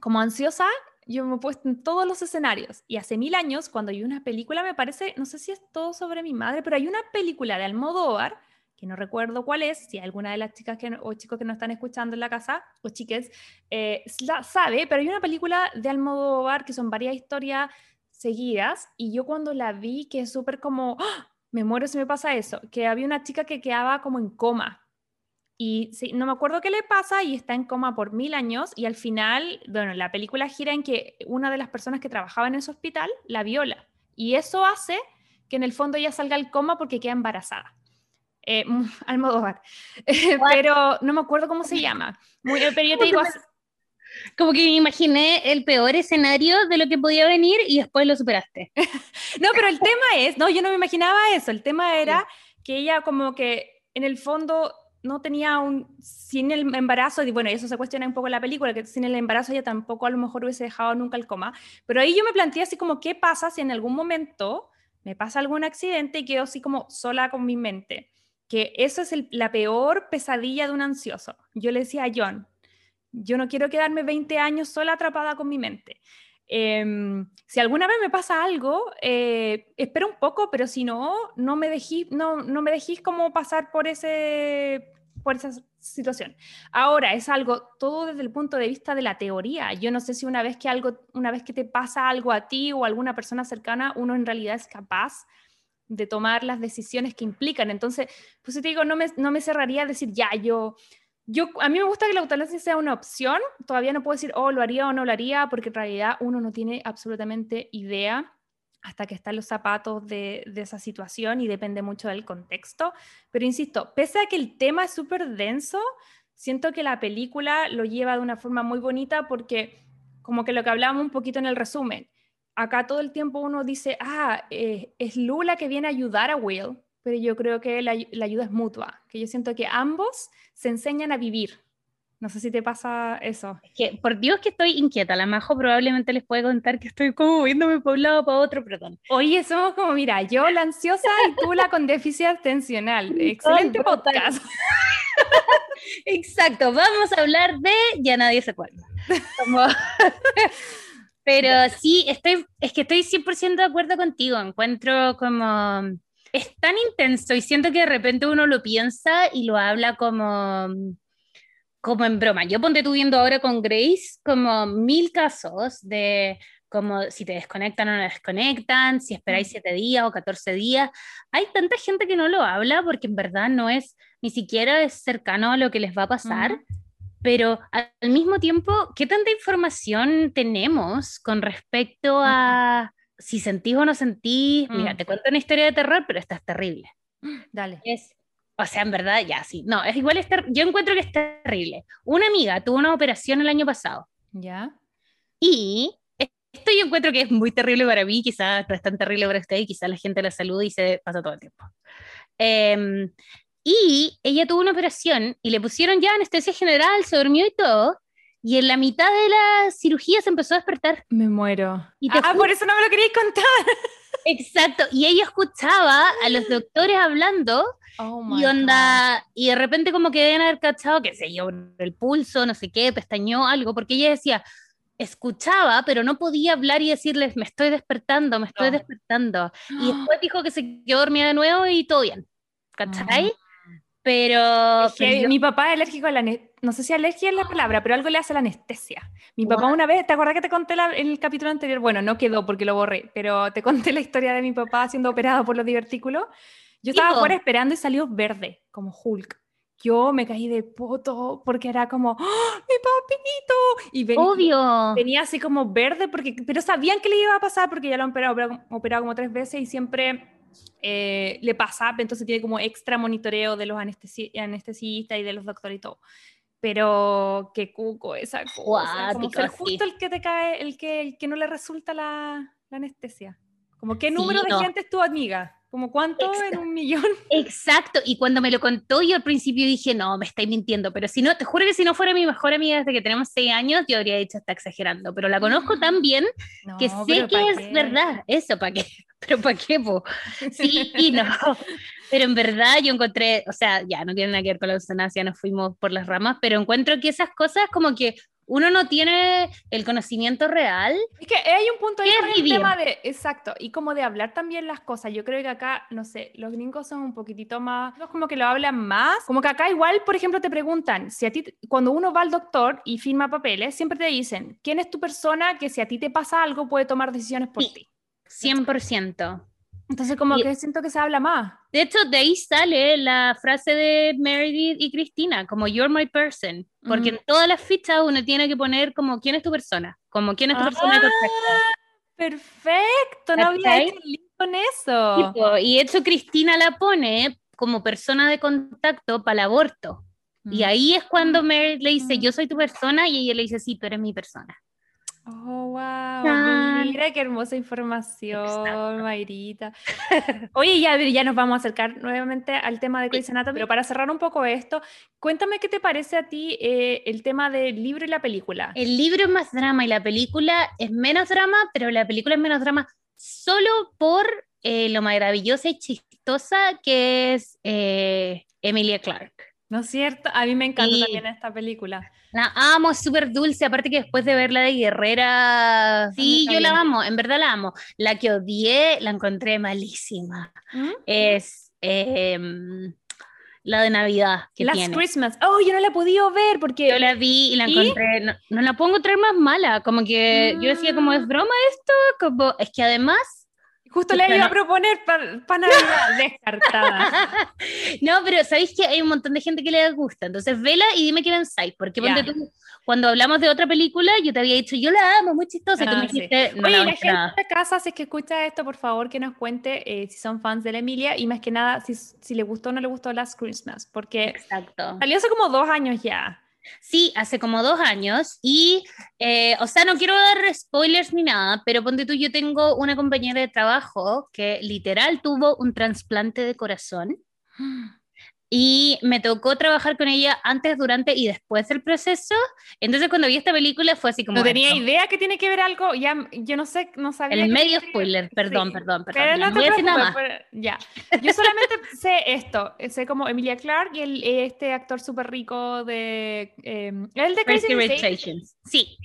Speaker 2: como ansiosa, yo me he puesto en todos los escenarios. Y hace mil años, cuando hay una película, me parece, no sé si es todo sobre mi madre, pero hay una película de Almodóvar, que no recuerdo cuál es, si alguna de las chicas que, o chicos que nos están escuchando en la casa, o chiques, eh, sabe, pero hay una película de Almodóvar que son varias historias seguidas, y yo cuando la vi, que es súper como, ¡ah! me muero si me pasa eso, que había una chica que quedaba como en coma, y sí, no me acuerdo qué le pasa y está en coma por mil años y al final, bueno, la película gira en que una de las personas que trabajaba en ese hospital la viola. Y eso hace que en el fondo ella salga al coma porque queda embarazada. Eh, mm, Almodóvar. pero no me acuerdo cómo se llama. Muy, pero yo te digo,
Speaker 3: Como que me imaginé el peor escenario de lo que podía venir y después lo superaste.
Speaker 2: no, pero el tema es, no, yo no me imaginaba eso, el tema era que ella como que en el fondo no tenía un, sin el embarazo, y bueno, eso se cuestiona un poco en la película, que sin el embarazo ella tampoco a lo mejor hubiese dejado nunca el coma, pero ahí yo me planteé así como, ¿qué pasa si en algún momento me pasa algún accidente y quedo así como sola con mi mente? Que eso es la peor pesadilla de un ansioso. Yo le decía a John, yo no quiero quedarme 20 años sola atrapada con mi mente. Em, si alguna vez me pasa algo, eh, espero un poco, pero si no, no me dejéis no, no me dejís como pasar por, ese, por esa situación. Ahora, es algo todo desde el punto de vista de la teoría. Yo no sé si una vez que, algo, una vez que te pasa algo a ti o a alguna persona cercana, uno en realidad es capaz de tomar las decisiones que implican. Entonces, pues te digo, no me, no me cerraría a decir, ya, yo yo, a mí me gusta que la eutanasia sea una opción. Todavía no puedo decir, oh, lo haría o no lo haría, porque en realidad uno no tiene absolutamente idea hasta que están los zapatos de, esa situación y depende mucho del contexto. Pero insisto, pese a que el tema es súper denso, siento que la película lo lleva de una forma muy bonita porque como que lo que hablamos un poquito en el resumen, acá todo el tiempo uno dice, ah, eh, es Lula que viene a ayudar a Will, pero yo creo que la, ayuda es mutua, que yo siento que ambos se enseñan a vivir. No sé si te pasa eso.
Speaker 3: que, por Dios que estoy inquieta, la Majo probablemente les puede contar que estoy como viéndome por un lado para otro, perdón.
Speaker 2: Oye, somos como, mira, yo la ansiosa y tú la con déficit atencional. Excelente podcast.
Speaker 3: Exacto, vamos a hablar de ya nadie se acuerda. Pero sí, estoy, es que estoy 100% de acuerdo contigo. Encuentro como es tan intenso y siento que de repente uno lo piensa y lo habla como, como en broma. Yo ponte tú viendo ahora con Grace como mil casos de como si te desconectan o no desconectan, si esperáis siete días o 14 días. Hay tanta gente que no lo habla porque en verdad no es, ni siquiera es cercano a lo que les va a pasar. Pero al mismo tiempo, ¿qué tanta información tenemos con respecto a, si sentís o no sentís, mira, mm. te cuento una historia de terror, pero esta es terrible.
Speaker 2: Dale.
Speaker 3: Es, o sea, en verdad, ya, sí. No, es igual, es yo encuentro que es terrible. Una amiga tuvo una operación el año pasado.
Speaker 2: ¿Ya?
Speaker 3: Y esto yo encuentro que es muy terrible para mí, quizás no es tan terrible para usted y quizás la gente la saluda y se pasa todo el tiempo. Em, y ella tuvo una operación y le pusieron ya anestesia general, se durmió y todo, y en la mitad de la cirugía se empezó a despertar.
Speaker 2: Me muero. ah, por eso no me lo queríais contar.
Speaker 3: Exacto, y ella escuchaba a los doctores hablando oh y onda, y de repente como que deben haber cachado, que se yo, el pulso, no sé qué, pestañó algo, porque ella decía, escuchaba, pero no podía hablar y decirles, me estoy despertando, me estoy despertando. Y después dijo que se quedó dormida de nuevo y todo bien. ¿Cachai? Pero,
Speaker 2: mi papá es alérgico a la no sé si alergia es la palabra, pero algo le hace la anestesia. Mi papá una vez, ¿te acuerdas que te conté en el capítulo anterior? Bueno, no quedó porque lo borré, pero te conté la historia de mi papá siendo operado por los divertículos. Yo estaba afuera esperando y salió verde, como Hulk. Yo me caí de poto porque era como, ¡Oh, ¡mi papito! Y venía,
Speaker 3: Obvio.
Speaker 2: venía así como verde, porque, pero sabían que le iba a pasar porque ya lo han operado, operado como tres veces y siempre eh, le pasa, entonces tiene como extra monitoreo de los anestesistas y de los doctores y todo. Pero qué cuco esa cosa. como ser justo el que te cae, el que, el que no le resulta la, la anestesia. Como qué número de gente es tu amiga. ¿Como cuánto en un millón?
Speaker 3: Exacto, y cuando me lo contó yo al principio dije, no, me estáis mintiendo, pero si no, te juro que si no fuera mi mejor amiga desde que tenemos seis años, yo habría dicho, está exagerando, pero la conozco tan bien que sé que es verdad, eso, ¿para qué? Pero ¿para qué, po? Sí y no, pero en verdad yo encontré, o sea, ya no tiene nada que ver con la eutanasia, nos fuimos por las ramas, pero encuentro que esas cosas como que uno no tiene el conocimiento real.
Speaker 2: Es que hay un punto ahí con el tema de, exacto, y como de hablar también las cosas. Yo creo que acá, no sé, los gringos son un poquitito más, como que lo hablan más. Como que acá igual, por ejemplo, te preguntan, si a ti, cuando uno va al doctor y firma papeles, siempre te dicen, ¿quién es tu persona que si a ti te pasa algo puede tomar decisiones por ti?
Speaker 3: 100%.
Speaker 2: Entonces como que siento que se habla más.
Speaker 3: De hecho, de ahí sale la frase de Meredith y Cristina, como you're my person, porque en todas las fichas uno tiene que poner como quién es tu persona, como quién es tu persona
Speaker 2: ah, Perfecto, no había hecho link con eso.
Speaker 3: y de hecho Cristina la pone como persona de contacto para el aborto. Y
Speaker 2: Mm.
Speaker 3: ahí es cuando Meryl le dice, yo soy tu persona, y ella le dice, sí, tú eres mi persona.
Speaker 2: Oh, wow.
Speaker 3: Tan.
Speaker 2: Mira qué hermosa información,
Speaker 3: Exacto.
Speaker 2: Mayrita. Oye, ya, ya nos vamos a acercar nuevamente al tema de Grey's Anatomy, pero para cerrar un poco esto, cuéntame qué te parece a ti eh, el tema del libro y la película.
Speaker 3: El libro es más drama y la película es menos drama, pero la película es menos drama solo por eh, lo maravillosa y chistosa que es eh, Emilia Clarke.
Speaker 2: ¿No es cierto? A mí me encanta
Speaker 3: Sí.
Speaker 2: también esta película.
Speaker 3: La amo, es súper dulce, aparte que después de verla de Guerrera, sí, yo la amo, en verdad la amo. La que odié, la encontré malísima.
Speaker 2: ¿Mm?
Speaker 3: Es em, la de Navidad que
Speaker 2: Last
Speaker 3: tiene.
Speaker 2: Christmas. Oh, yo no la he podido ver porque...
Speaker 3: Yo la vi y la
Speaker 2: ¿Y?
Speaker 3: encontré, no, no la puedo encontrar más mala, como que yo decía como es
Speaker 2: Mm.
Speaker 3: broma esto, como es que además,
Speaker 2: Justo le iba a proponer para Navidad, descartada.
Speaker 3: no, pero sabéis que hay un montón de gente que le gusta, entonces vela y dime qué pensáis, porque ponte tú, cuando hablamos de otra película, yo te había dicho, yo la amo, muy chistosa, y tú
Speaker 2: Ah,
Speaker 3: me
Speaker 2: sí.
Speaker 3: dijiste, no
Speaker 2: Oye,
Speaker 3: la
Speaker 2: la gente de casa, si es que escucha esto, por favor, que nos cuente eh, si son fans de la Emilia y más que nada si, si le gustó o no le gustó Last Christmas, porque
Speaker 3: Exacto.
Speaker 2: salió hace como dos años ya.
Speaker 3: Sí, hace como dos años y, eh, o sea, no quiero dar spoilers ni nada, pero ponte tú, yo tengo una compañera de trabajo que literal tuvo un trasplante de corazón y me tocó trabajar con ella antes, durante y después del proceso. Entonces, cuando vi esta película fue así como...
Speaker 2: No tenía
Speaker 3: esto.
Speaker 2: idea que tiene que ver algo, ya, yo no sé, no sabía.
Speaker 3: El medio spoiler, perdón,
Speaker 2: Sí,
Speaker 3: perdón, perdón.
Speaker 2: Pero
Speaker 3: ya
Speaker 2: no
Speaker 3: no
Speaker 2: te
Speaker 3: voy decir nada
Speaker 2: preocupes,
Speaker 3: más.
Speaker 2: pero- ya. Yo solamente sé esto, sé como Emilia Clarke y el, este actor súper rico de... eh, el de Crazy Rich.
Speaker 3: Sí,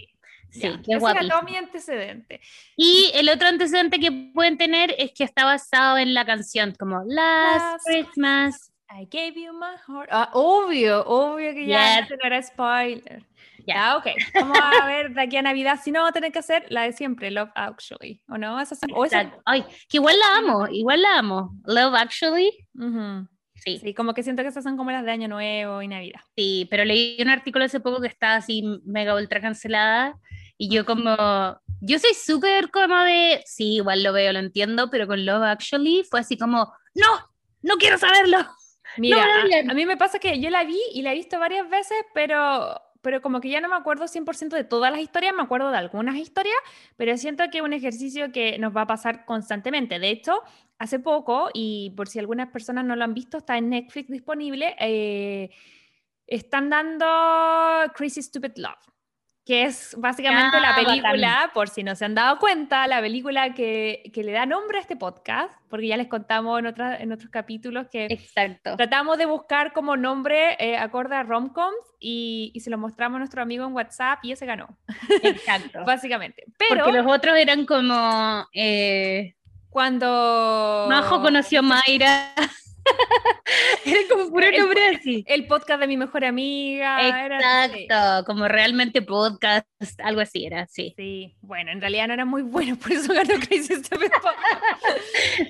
Speaker 3: sí,
Speaker 2: Ya,
Speaker 3: es
Speaker 2: ese era todo mi antecedente.
Speaker 3: Y el otro antecedente que pueden tener es que está basado en la canción, como Last
Speaker 2: Last
Speaker 3: Christmas.
Speaker 2: I gave you my heart. Ah, obvio, obvio que ya
Speaker 3: Yes.
Speaker 2: no era spoiler.
Speaker 3: Ya.
Speaker 2: Ya, ok. Vamos a ver de aquí a Navidad. Si no, vamos a tener que hacer la de siempre, Love Actually. ¿O no? Esa, o esa-.
Speaker 3: Ay, que igual la amo, igual la amo. Love Actually,
Speaker 2: Ujú.
Speaker 3: sí,
Speaker 2: Sí, como que siento que esas son como las de Año Nuevo y Navidad.
Speaker 3: sí, pero leí un artículo hace poco que está así mega ultra cancelada y yo como, yo soy súper como de, sí, igual lo veo, lo entiendo, pero con Love Actually fue así como, no, no quiero saberlo.
Speaker 2: Mira,
Speaker 3: no,
Speaker 2: a- a, mí me pasa que yo la vi y la he visto varias veces, pero, pero como que ya no me acuerdo 100% de todas las historias, me acuerdo de algunas historias, pero siento que es un ejercicio que nos va a pasar constantemente. De hecho, hace poco, y por si algunas personas no lo han visto, está en Netflix disponible, eh, están dando Crazy Stupid Love. Que es básicamente la
Speaker 3: Ah, bacán.
Speaker 2: película, por si no se han dado cuenta, la película que, que le da nombre a este podcast, porque ya les contamos en, otra- en otros capítulos que
Speaker 3: Exacto.
Speaker 2: Tratamos de buscar como nombre eh, acorde a romcoms y, y se lo mostramos a nuestro amigo en WhatsApp y ese ganó,
Speaker 3: Exacto.
Speaker 2: básicamente. Pero
Speaker 3: Porque los otros eran como, eh,
Speaker 2: cuando...
Speaker 3: Majo conoció a Mayra. Era como puro
Speaker 2: El-
Speaker 3: nombre así.
Speaker 2: El podcast de mi mejor amiga. era-
Speaker 3: Exacto, como realmente podcast, algo así era, sí.
Speaker 2: Sí, bueno, en realidad no era muy bueno, por eso ganó Crazy Stupid Podcast.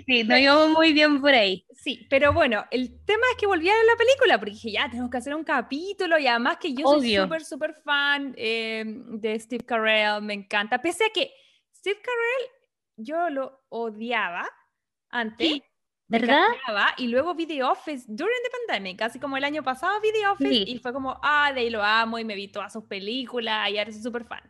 Speaker 3: Sí, nos íbamos muy bien por ahí.
Speaker 2: Sí, pero bueno, el tema es que volví a ver la película porque dije, ya, tenemos que hacer un capítulo y además que yo soy súper, súper fan eh, de Steve Carell, me encanta, pese a que Steve Carell yo lo odiaba antes. me
Speaker 3: ¿Verdad?
Speaker 2: y luego vi The Office during the pandemic, así como el año pasado vi The Office
Speaker 3: Sí.
Speaker 2: y fue como, ah, de ahí lo amo y me vi todas sus películas y ahora soy súper fan.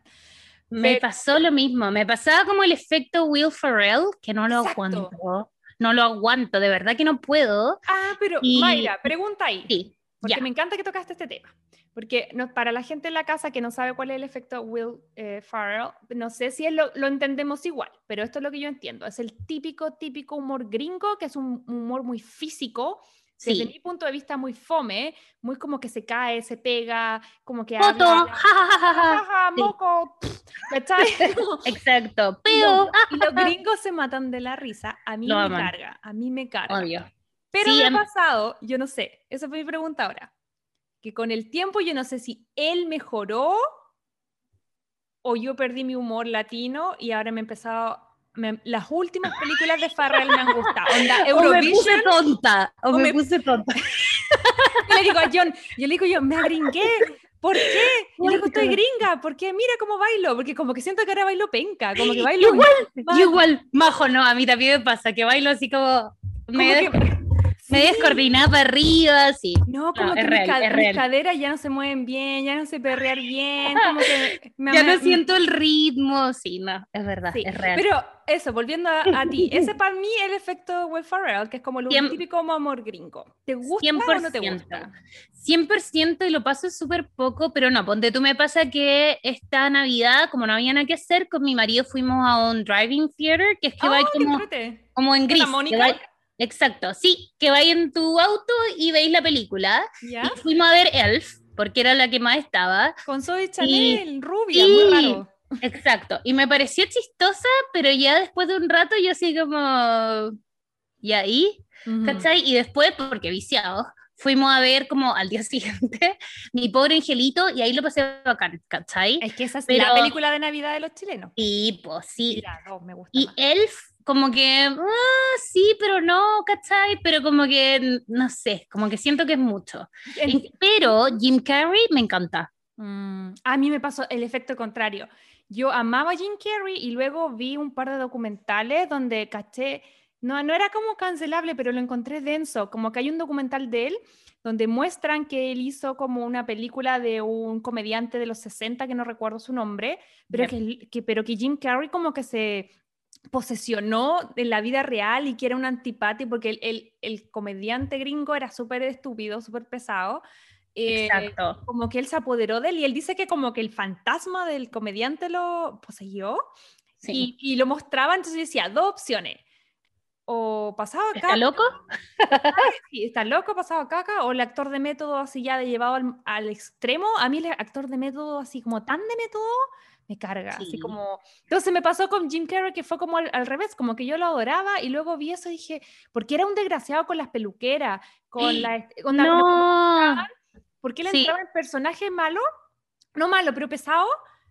Speaker 3: Me
Speaker 2: Pero-
Speaker 3: pasó lo mismo, me pasaba como el efecto Will Ferrell, que no lo
Speaker 2: Exacto.
Speaker 3: aguanto, no lo aguanto, de verdad que no puedo.
Speaker 2: Ah, pero
Speaker 3: Y-
Speaker 2: Mayra, pregunta ahí.
Speaker 3: Sí,
Speaker 2: Porque
Speaker 3: ya.
Speaker 2: me encanta que tocaste este tema. Porque no, para la gente en la casa que no sabe cuál es el efecto Will eh, Ferrell, no sé si es lo, lo entendemos igual, pero esto es lo que yo entiendo. Es el típico, típico humor gringo, que es un humor muy físico, desde
Speaker 3: Sí.
Speaker 2: mi punto de vista muy fome, muy como que se cae, se pega, como que
Speaker 3: Foto,
Speaker 2: habla,
Speaker 3: ja,
Speaker 2: moco.
Speaker 3: Exacto, pero
Speaker 2: los, y los gringos se matan de la risa. A mí
Speaker 3: Lo
Speaker 2: me
Speaker 3: aman.
Speaker 2: carga, a mí me carga.
Speaker 3: obvio.
Speaker 2: Pero
Speaker 3: Sí,
Speaker 2: me ha pasado, yo no sé, esa fue mi pregunta ahora, que con el tiempo yo no sé si él mejoró o yo perdí mi humor latino y ahora me he empezado, me- las últimas películas de Farrell me han gustado. Onda,
Speaker 3: O me puse
Speaker 2: Eurovision,
Speaker 3: tonta, o,
Speaker 2: o
Speaker 3: me,
Speaker 2: me-
Speaker 3: puse tonta.
Speaker 2: y le digo a John, yo le digo yo, me agringué. ¿Por qué? Y le digo, estoy gringa, porque mira cómo bailo, porque como que siento que ahora bailo penca, como que bailo
Speaker 3: Igual. Yo igual, majo, no, a mí también me pasa que bailo así como...
Speaker 2: Como
Speaker 3: me-
Speaker 2: que-
Speaker 3: Me descoordinaba para arriba, sí.
Speaker 2: No, como
Speaker 3: No,
Speaker 2: que mis,
Speaker 3: real,
Speaker 2: ca-
Speaker 3: es
Speaker 2: mis
Speaker 3: real.
Speaker 2: caderas ya no se mueven bien, ya no sé perrear bien, como que... me-
Speaker 3: Ya
Speaker 2: me-
Speaker 3: no siento el ritmo, sí, no, es verdad,
Speaker 2: Sí,
Speaker 3: es real.
Speaker 2: Pero eso, volviendo a, a ti, ese para mí es el efecto Will Ferrell, que es como lo
Speaker 3: Cien-
Speaker 2: típico amor gringo. ¿Te gusta o no te
Speaker 3: 100%.
Speaker 2: gusta?
Speaker 3: 100% y lo paso súper poco, pero no, ponte tú me pasa que esta Navidad, como no había nada que hacer, con mi marido fuimos a un driving theater, que es que va
Speaker 2: ¡Ay, qué
Speaker 3: como, como en
Speaker 2: ¿Con la
Speaker 3: gris.
Speaker 2: Mónica?
Speaker 3: Exacto, sí, que vais en tu auto y veis la película.
Speaker 2: ¿Ya?
Speaker 3: Y fuimos a ver Elf, porque era la que más estaba.
Speaker 2: Con Zoe Chanel, rubia,
Speaker 3: Sí.
Speaker 2: muy raro.
Speaker 3: Exacto, y me pareció chistosa, pero ya después de un rato yo así como... ¿Y ahí?
Speaker 2: Ujú.
Speaker 3: ¿Cachai? Y después, porque viciados, fuimos a ver como al día siguiente mi pobre angelito y ahí lo pasé bacán, ¿cachai?
Speaker 2: Es que esa es
Speaker 3: Pero-
Speaker 2: la película de Navidad de los chilenos.
Speaker 3: Y pues sí.
Speaker 2: Y la dos me gusta
Speaker 3: Y
Speaker 2: más.
Speaker 3: Elf, como que, ah, sí, pero no, ¿cachai? Pero como que, no sé, como que siento que es mucho.
Speaker 2: En-
Speaker 3: Pero Jim Carrey me encanta.
Speaker 2: Mm, a mí me pasó el efecto contrario. Yo amaba a Jim Carrey y luego vi un par de documentales donde caché, no, no era como cancelable, pero lo encontré denso, como que hay un documental de él donde muestran que él hizo como una película de un comediante de los 60, que no recuerdo su nombre, pero, que, que- pero que Jim Carrey como que se posesionó en la vida real y que era un antipático, porque el, el- el comediante gringo era súper estúpido, súper pesado. eh,
Speaker 3: Exacto.
Speaker 2: como que él se apoderó de él y él dice que como que el fantasma del comediante lo poseyó
Speaker 3: Sí.
Speaker 2: y, y lo mostraba, entonces decía, dos opciones. O pasaba
Speaker 3: ¿Está
Speaker 2: caca,
Speaker 3: loco?
Speaker 2: sí, está loco, pasaba caca, o el actor de método así ya de llevado al, al extremo. A mí el actor de método así como tan de método me carga, así
Speaker 3: Sí.
Speaker 2: como... Entonces me pasó con Jim Carrey que fue como al, al revés, como que yo lo adoraba y luego vi eso y dije, porque era un desgraciado con las peluqueras, con la... Con la-
Speaker 3: No.
Speaker 2: ¿Por qué le
Speaker 3: Sí.
Speaker 2: entraba el personaje malo? No malo, pero pesado.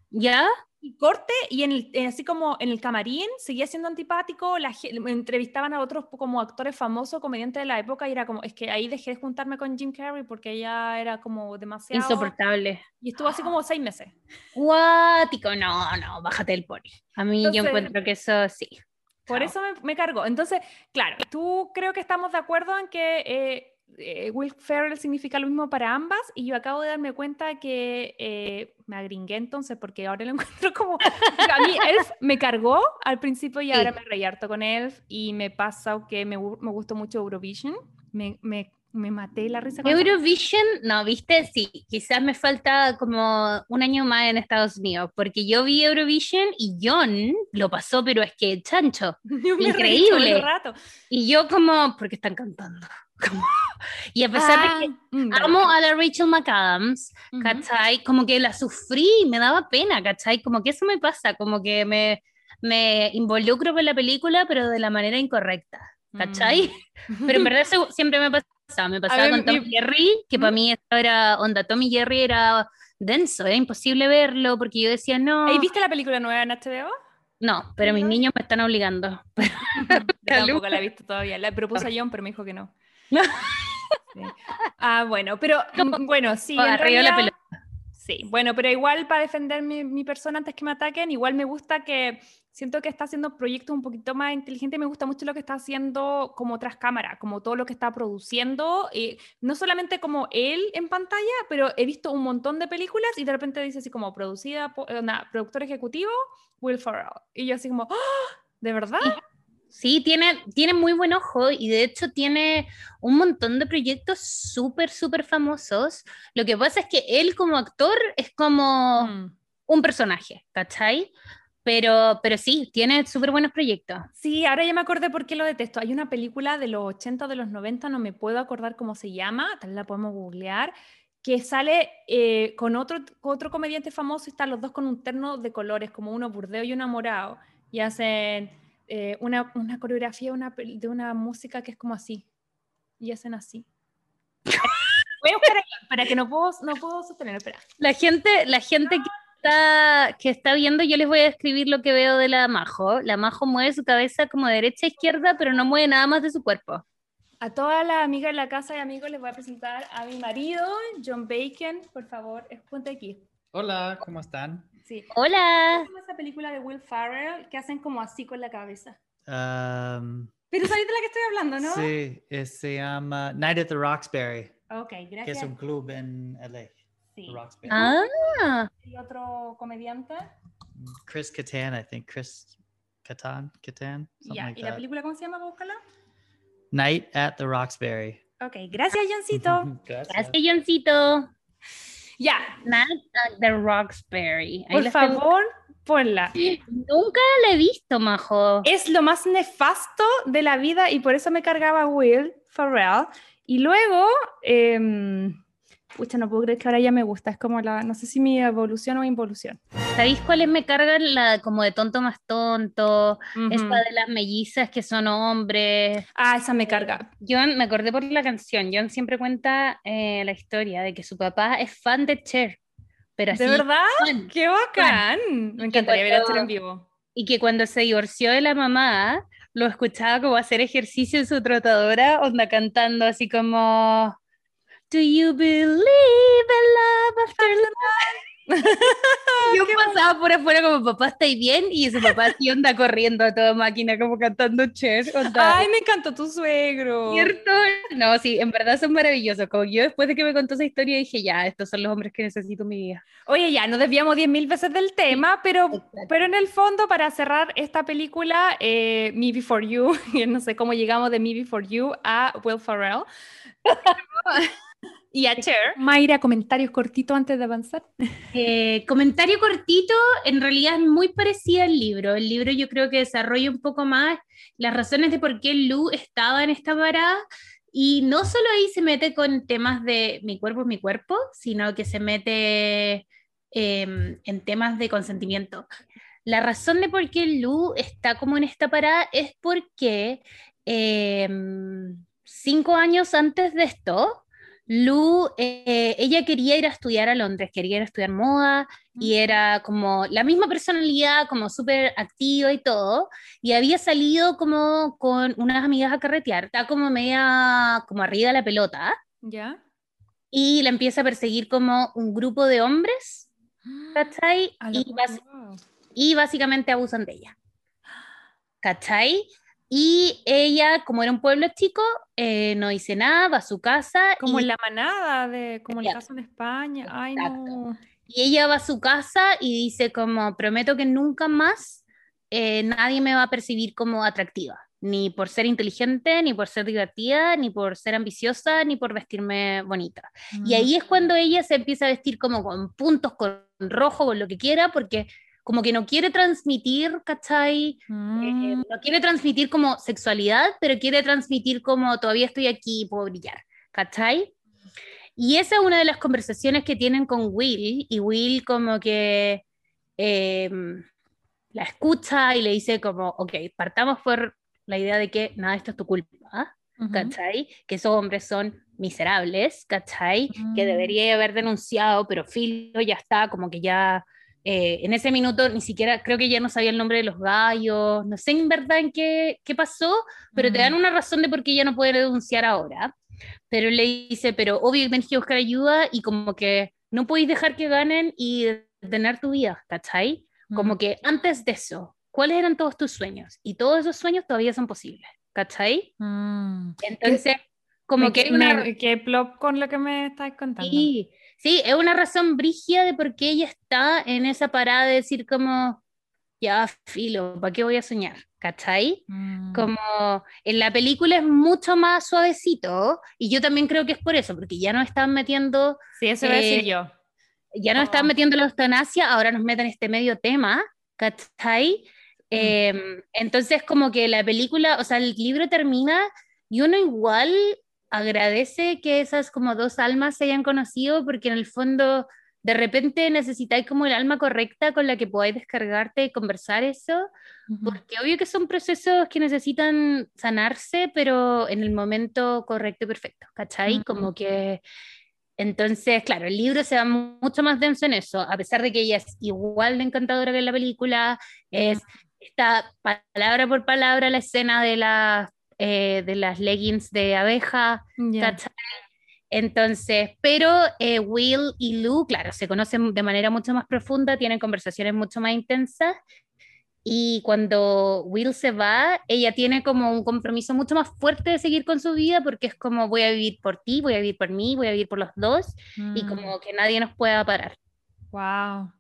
Speaker 3: ¿Ya?
Speaker 2: Y corte, y en el, así como en el camarín seguía siendo antipático, la, entrevistaban a otros como actores famosos, comediantes de la época, y era como, es que ahí dejé de juntarme con Jim Carrey porque ya era como demasiado...
Speaker 3: Insoportable.
Speaker 2: Y estuvo así como seis meses.
Speaker 3: Guático, no, no, bájate el pony. A mí yo
Speaker 2: Entonces-
Speaker 3: encuentro que eso sí.
Speaker 2: Por
Speaker 3: Chao.
Speaker 2: eso me, me cargó. Entonces, claro, tú creo que estamos de acuerdo en que eh, eh, Will Ferrell significa lo mismo para ambas y yo acabo de darme cuenta que eh, me agringué entonces porque ahora lo encuentro como... a mí Elf me cargó al principio y
Speaker 3: Sí.
Speaker 2: ahora me reí harto con Elf y me pasa que me, me gustó mucho Eurovision. Me, me, me maté la risa
Speaker 3: Eurovision, no, viste, sí, quizás me falta como un año más en Estados Unidos, porque yo vi Eurovision y John lo pasó, pero es que chancho.
Speaker 2: Yo
Speaker 3: increíble.
Speaker 2: rato.
Speaker 3: Y yo como, porque están cantando. Como- y a pesar
Speaker 2: Ah,
Speaker 3: de que
Speaker 2: mm, dale.
Speaker 3: amo a la Rachel McAdams,
Speaker 2: Ujú.
Speaker 3: ¿cachai? Como que la sufrí, me daba pena, ¿cachai? Como que eso me pasa, como que me, me involucro con la película, pero de la manera incorrecta, ¿cachai? Pero en verdad siempre me pasaba, me pasaba
Speaker 2: ver,
Speaker 3: con Tom Jerry, que para
Speaker 2: ¿Mm?
Speaker 3: mí esto era, onda, Tom y Jerry era denso, era imposible verlo, porque yo decía, no,
Speaker 2: ¿Ahí ¿Viste la película nueva en HBO?
Speaker 3: no, pero mis niños me están obligando.
Speaker 2: Yo tampoco la he visto todavía. La propuse a John, pero me dijo que no. Sí. Ah, bueno, pero mm, bueno, sí. en
Speaker 3: la pelota.
Speaker 2: Sí, bueno, pero igual para defender mi, persona antes que me ataquen, igual me gusta que siento que está haciendo proyectos un poquito más inteligentes. Me gusta mucho lo que está haciendo como tras cámara, como todo lo que está produciendo. y no solamente como él en pantalla, pero he visto un montón de películas y de repente dice así como producida, eh, nada, productor ejecutivo, Will Ferrell. Y yo así como, ¡Ah! ¿de verdad?
Speaker 3: Sí, tiene, tiene muy buen ojo y de hecho tiene un montón de proyectos súper, súper famosos. Lo que pasa es que él como actor es como
Speaker 2: Mm.
Speaker 3: un personaje, ¿cachai? Pero, pero sí, tiene súper buenos proyectos.
Speaker 2: Sí, ahora ya me acordé por qué lo detesto. Hay una película de los 80 o de los 90, no me puedo acordar cómo se llama, tal vez la podemos googlear, que sale eh, con otro, otro comediante famoso están los dos con un terno de colores, como uno burdeo y uno morado, y hacen eh, una, una coreografía una de una música que es como así, y hacen así. Voy a buscar aquí, para que no puedo, no puedo sostener, espera.
Speaker 3: La gente, la gente que está, que está viendo, yo les voy a describir lo que veo de la Majo. La Majo mueve su cabeza como derecha a izquierda, pero no mueve nada más de su cuerpo.
Speaker 2: A todas las amigas de la casa y amigos les voy a presentar a mi marido, John Bacon. Por favor, es- ponte aquí.
Speaker 8: Hola, ¿cómo están?
Speaker 2: Sí.
Speaker 3: Hola.
Speaker 2: ¿Cómo se llama esa película de Will Ferrell que hacen como así con la cabeza?
Speaker 8: Am,
Speaker 2: Pero sabéis de la que estoy hablando, ¿no?
Speaker 8: Sí, eh, se llama Night at the Roxbury,
Speaker 2: Ok,
Speaker 8: que es
Speaker 2: gracias.
Speaker 8: un club en LA.
Speaker 2: Sí.
Speaker 8: Roxbury.
Speaker 3: Ah,
Speaker 2: ¿Y otro comediante?
Speaker 8: Chris Kattan, I think. Chris Kattan, Kattan, something
Speaker 2: Ya,
Speaker 8: like
Speaker 2: ¿y la
Speaker 8: that.
Speaker 2: película cómo se llama? para buscarla?
Speaker 8: Night at the Roxbury.
Speaker 2: Ok, gracias, Johncito.
Speaker 8: Gracias.
Speaker 3: gracias, Johncito.
Speaker 2: Ya,
Speaker 3: Night at the Roxbury. Ahí
Speaker 2: por
Speaker 3: la estoy
Speaker 2: favor, ponla.
Speaker 3: Nunca la he visto, Majo.
Speaker 2: Es lo más nefasto de la vida y por eso me cargaba Will Ferrell. Y luego, em, pucha, no puedo creer que ahora ya me gusta. Es como la, no sé si mi evolución o involución.
Speaker 3: ¿Sabéis cuáles me cargan? La como de tonto más tonto,
Speaker 2: Ujú.
Speaker 3: esta de las mellizas que son hombres.
Speaker 2: Ah, esa me carga.
Speaker 3: John, me acordé por la canción, John siempre cuenta eh, la historia de que su papá es fan de Cher. Pero así,
Speaker 2: ¿De verdad?
Speaker 3: fan.
Speaker 2: ¡Qué bacán! Me encantaría ver a
Speaker 3: cuando-
Speaker 2: Cher en vivo.
Speaker 3: Y que cuando se divorció de la mamá, lo escuchaba como hacer ejercicio en su trotadora, onda cantando así como... Do you believe in love after love? Yo pasaba por afuera como papá, ¿estáis bien? Y su papá así onda corriendo a toda máquina como cantando Cher. onda.
Speaker 2: ¡Ay, me encantó tu suegro!
Speaker 3: ¿Cierto? No, sí, en verdad son maravillosos. Como yo después de que me contó esa historia dije, ya, estos son los hombres que necesito en mi vida.
Speaker 2: Oye, ya, nos desviamos 10.000 veces del tema, pero, pero en el fondo, para cerrar esta película, eh, Me Before You, no sé cómo llegamos de Me Before You a Will Ferrell. y a Cher. Mayra, comentarios cortitos antes de avanzar.
Speaker 3: Eh, comentario cortito, en realidad es muy parecido al libro. El libro yo creo que desarrolla un poco más las razones de por qué Lu estaba en esta parada. Y no solo ahí se mete con temas de mi cuerpo es mi cuerpo, sino que se mete em, en temas de consentimiento. La razón de por qué Lu está como en esta parada es porque em, cinco años antes de esto, Lu, eh, ella quería ir a estudiar a Londres, quería ir a estudiar moda y era como la misma personalidad, como súper activa y todo, y había salido como con unas amigas a carretear, está como media, como arriba de la pelota,
Speaker 2: ¿Ya?
Speaker 3: y la empieza a perseguir como un grupo de hombres, ¿cachai? Y, y básicamente abusan de ella, ¿cachai? Y ella, como era un pueblo chico, eh, no dice nada, va a su casa.
Speaker 2: Como
Speaker 3: y-
Speaker 2: en la manada, de, como el
Speaker 3: Ya.
Speaker 2: caso en España. Ay,
Speaker 3: Exacto.
Speaker 2: no.
Speaker 3: Y ella va a su casa y dice como, prometo que nunca más eh, nadie me va a percibir como atractiva, ni por ser inteligente, ni por ser divertida, ni por ser ambiciosa, ni por vestirme bonita. Y ahí es cuando ella se empieza a vestir como con puntos, con rojo, con lo que quiera, porque como que no quiere transmitir, ¿cachai? Eh,
Speaker 2: Mm.
Speaker 3: no quiere transmitir como sexualidad, pero quiere transmitir como todavía estoy aquí y puedo brillar, ¿cachai? Y esa es una de las conversaciones que tienen con Will, y Will como que eh, la escucha y le dice como, ok, partamos por la idea de que nada, esto es tu culpa,
Speaker 2: Ujú.
Speaker 3: ¿cachai? Que esos hombres son miserables, ¿cachai? Que
Speaker 2: Mm.
Speaker 3: debería haber denunciado, pero Filo ya está, como que ya eh, en ese minuto ni siquiera, creo que ya no sabía el nombre de los gallos, no sé en verdad en qué, qué pasó, pero te dan
Speaker 2: Mm.
Speaker 3: una razón de por qué ella no puede denunciar ahora. Pero le dice, pero obvio que tenés que buscar ayuda y como que no podéis dejar que ganen y detener tu vida, ¿cachai? Como
Speaker 2: Mm.
Speaker 3: que antes de eso, ¿cuáles eran todos tus sueños? Y todos esos sueños todavía son posibles, ¿cachai?
Speaker 2: Mm.
Speaker 3: Entonces, como
Speaker 2: Me-
Speaker 3: que
Speaker 2: me-
Speaker 3: una...
Speaker 2: qué plop con lo que me estás contando.
Speaker 3: Sí, sí, es una razón brígida de por qué ella está en esa parada de decir como, ya, filo, ¿para qué voy a soñar? ¿Cachai?
Speaker 2: Mm.
Speaker 3: Como en la película es mucho más suavecito y yo también creo que es por eso, porque ya no están metiendo,
Speaker 2: Sí, eso iba a decir
Speaker 3: eh,
Speaker 2: yo.
Speaker 3: ya no están metiendo la eutanasia, ahora nos meten este medio tema, ¿cachai? Em, entonces como que la película, o sea, el libro termina y uno igual agradece que esas como dos almas se hayan conocido porque en el fondo de repente necesitáis como el alma correcta con la que podáis descargarte y conversar eso, porque obvio que son procesos que necesitan sanarse, pero en el momento correcto y perfecto, ¿cachai?
Speaker 2: Ujú.
Speaker 3: Como que... Entonces, claro, el libro se va mucho más denso en eso, a pesar de que ella es igual de encantadora que en la película, es está palabra por palabra la escena de, la, eh, de las leggings de abeja. Entonces, pero eh, Will y Lou, claro, se conocen de manera mucho más profunda, tienen conversaciones mucho más intensas Y cuando Will se va, ella tiene como un compromiso mucho más fuerte de seguir con su vida porque es como voy a vivir por ti, voy a vivir por mí, voy a vivir por los dos y
Speaker 2: Mm.
Speaker 3: como que nadie nos pueda parar.
Speaker 2: Wow.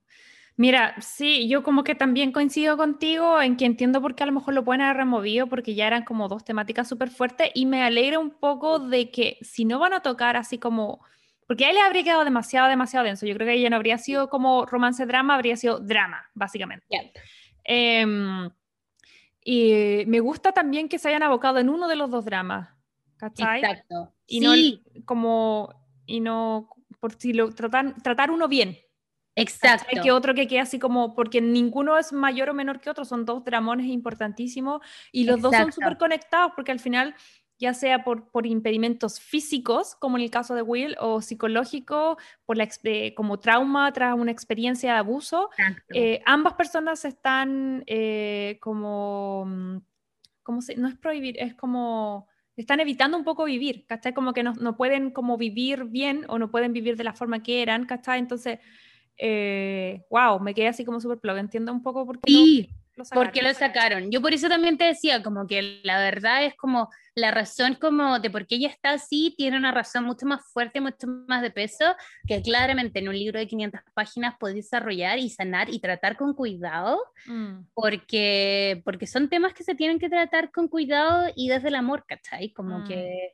Speaker 2: Mira, sí, yo como que también coincido contigo en que entiendo por qué a lo mejor lo pueden haber removido porque ya eran como dos temáticas súper fuertes y me alegra un poco de que si no van a tocar así como, porque ahí le habría quedado demasiado, demasiado denso. Yo creo que ella no habría sido como romance drama, habría sido drama, básicamente. Em, y me gusta también que se hayan abocado en uno de los dos dramas, ¿cachai?
Speaker 3: Exacto.
Speaker 2: Y no
Speaker 3: Sí.
Speaker 2: el- como, y no, por si lo tratan, tratar uno bien.
Speaker 3: Exacto.
Speaker 2: ¿cachai? Que otro que quede así como, porque ninguno es mayor o menor que otro, son dos dramones importantísimos y los dos son
Speaker 3: Exacto.
Speaker 2: súper conectados porque al final, ya sea por, por impedimentos físicos, como en el caso de Will, o psicológico, por la, eh, como trauma tras una experiencia de abuso,
Speaker 3: Exacto.
Speaker 2: eh, ambas personas están eh, como, ¿cómo se? No es prohibir, es como, están evitando un poco vivir, ¿cachai? Como que no, no pueden como vivir bien o no pueden vivir de la forma que eran, ¿cachai? Entonces, eh, wow, me quedé así como súper plug, entiendo un poco por qué lo-
Speaker 3: Sí,
Speaker 2: lo, sacaron.
Speaker 3: porque lo sacaron. Yo por eso también te decía, como que la verdad es como la razón como de por qué ella está así, tiene una razón mucho más fuerte, mucho más de peso, que claramente en un libro de 500 páginas podés desarrollar y sanar y tratar con cuidado,
Speaker 2: Mm,
Speaker 3: porque, porque son temas que se tienen que tratar con cuidado y desde el amor, ¿cachai? Como
Speaker 2: Mm.
Speaker 3: que...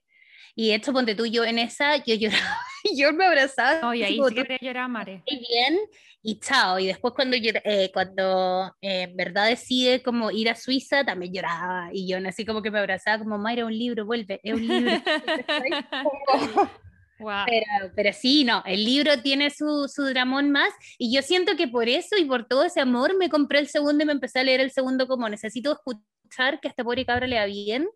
Speaker 3: Y de hecho, ponte tú, yo en esa, yo lloraba, yo me abrazaba.
Speaker 2: No, y ahí sí que llorar, Mare.
Speaker 3: muy bien y chao. Y después cuando, llor- eh, cuando eh, en verdad decide como ir a Suiza, también lloraba. Y yo así como que me abrazaba como, Mayra, un libro, vuelve, es un libro.
Speaker 2: Wow.
Speaker 3: pero, pero sí, no, el libro tiene su, su dramón más. Y yo siento que por eso y por todo ese amor me compré el segundo y me empecé a leer el segundo como necesito escuchar que a esta pobre cabra le va bien.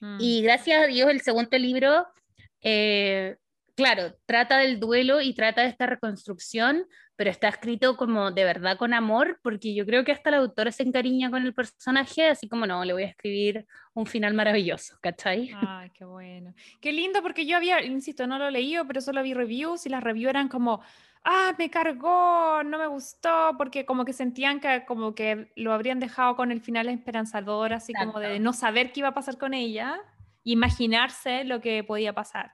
Speaker 2: Mm.
Speaker 3: Y gracias a Dios el segundo libro, eh, claro, trata del duelo y trata de esta reconstrucción, pero está escrito como de verdad con amor, porque yo creo que hasta la autora se encariña con el personaje, así como no, le voy a escribir un final maravilloso, ¿cachai?
Speaker 2: Ay, qué bueno. Qué lindo porque yo había, insisto, no lo leí, pero solo vi reviews y las reviews eran como, ah, me cargó, no me gustó, porque como que sentían que como que lo habrían dejado con el final esperanzador, así como de
Speaker 3: Exacto.
Speaker 2: no saber qué iba a pasar con ella, imaginarse lo que podía pasar.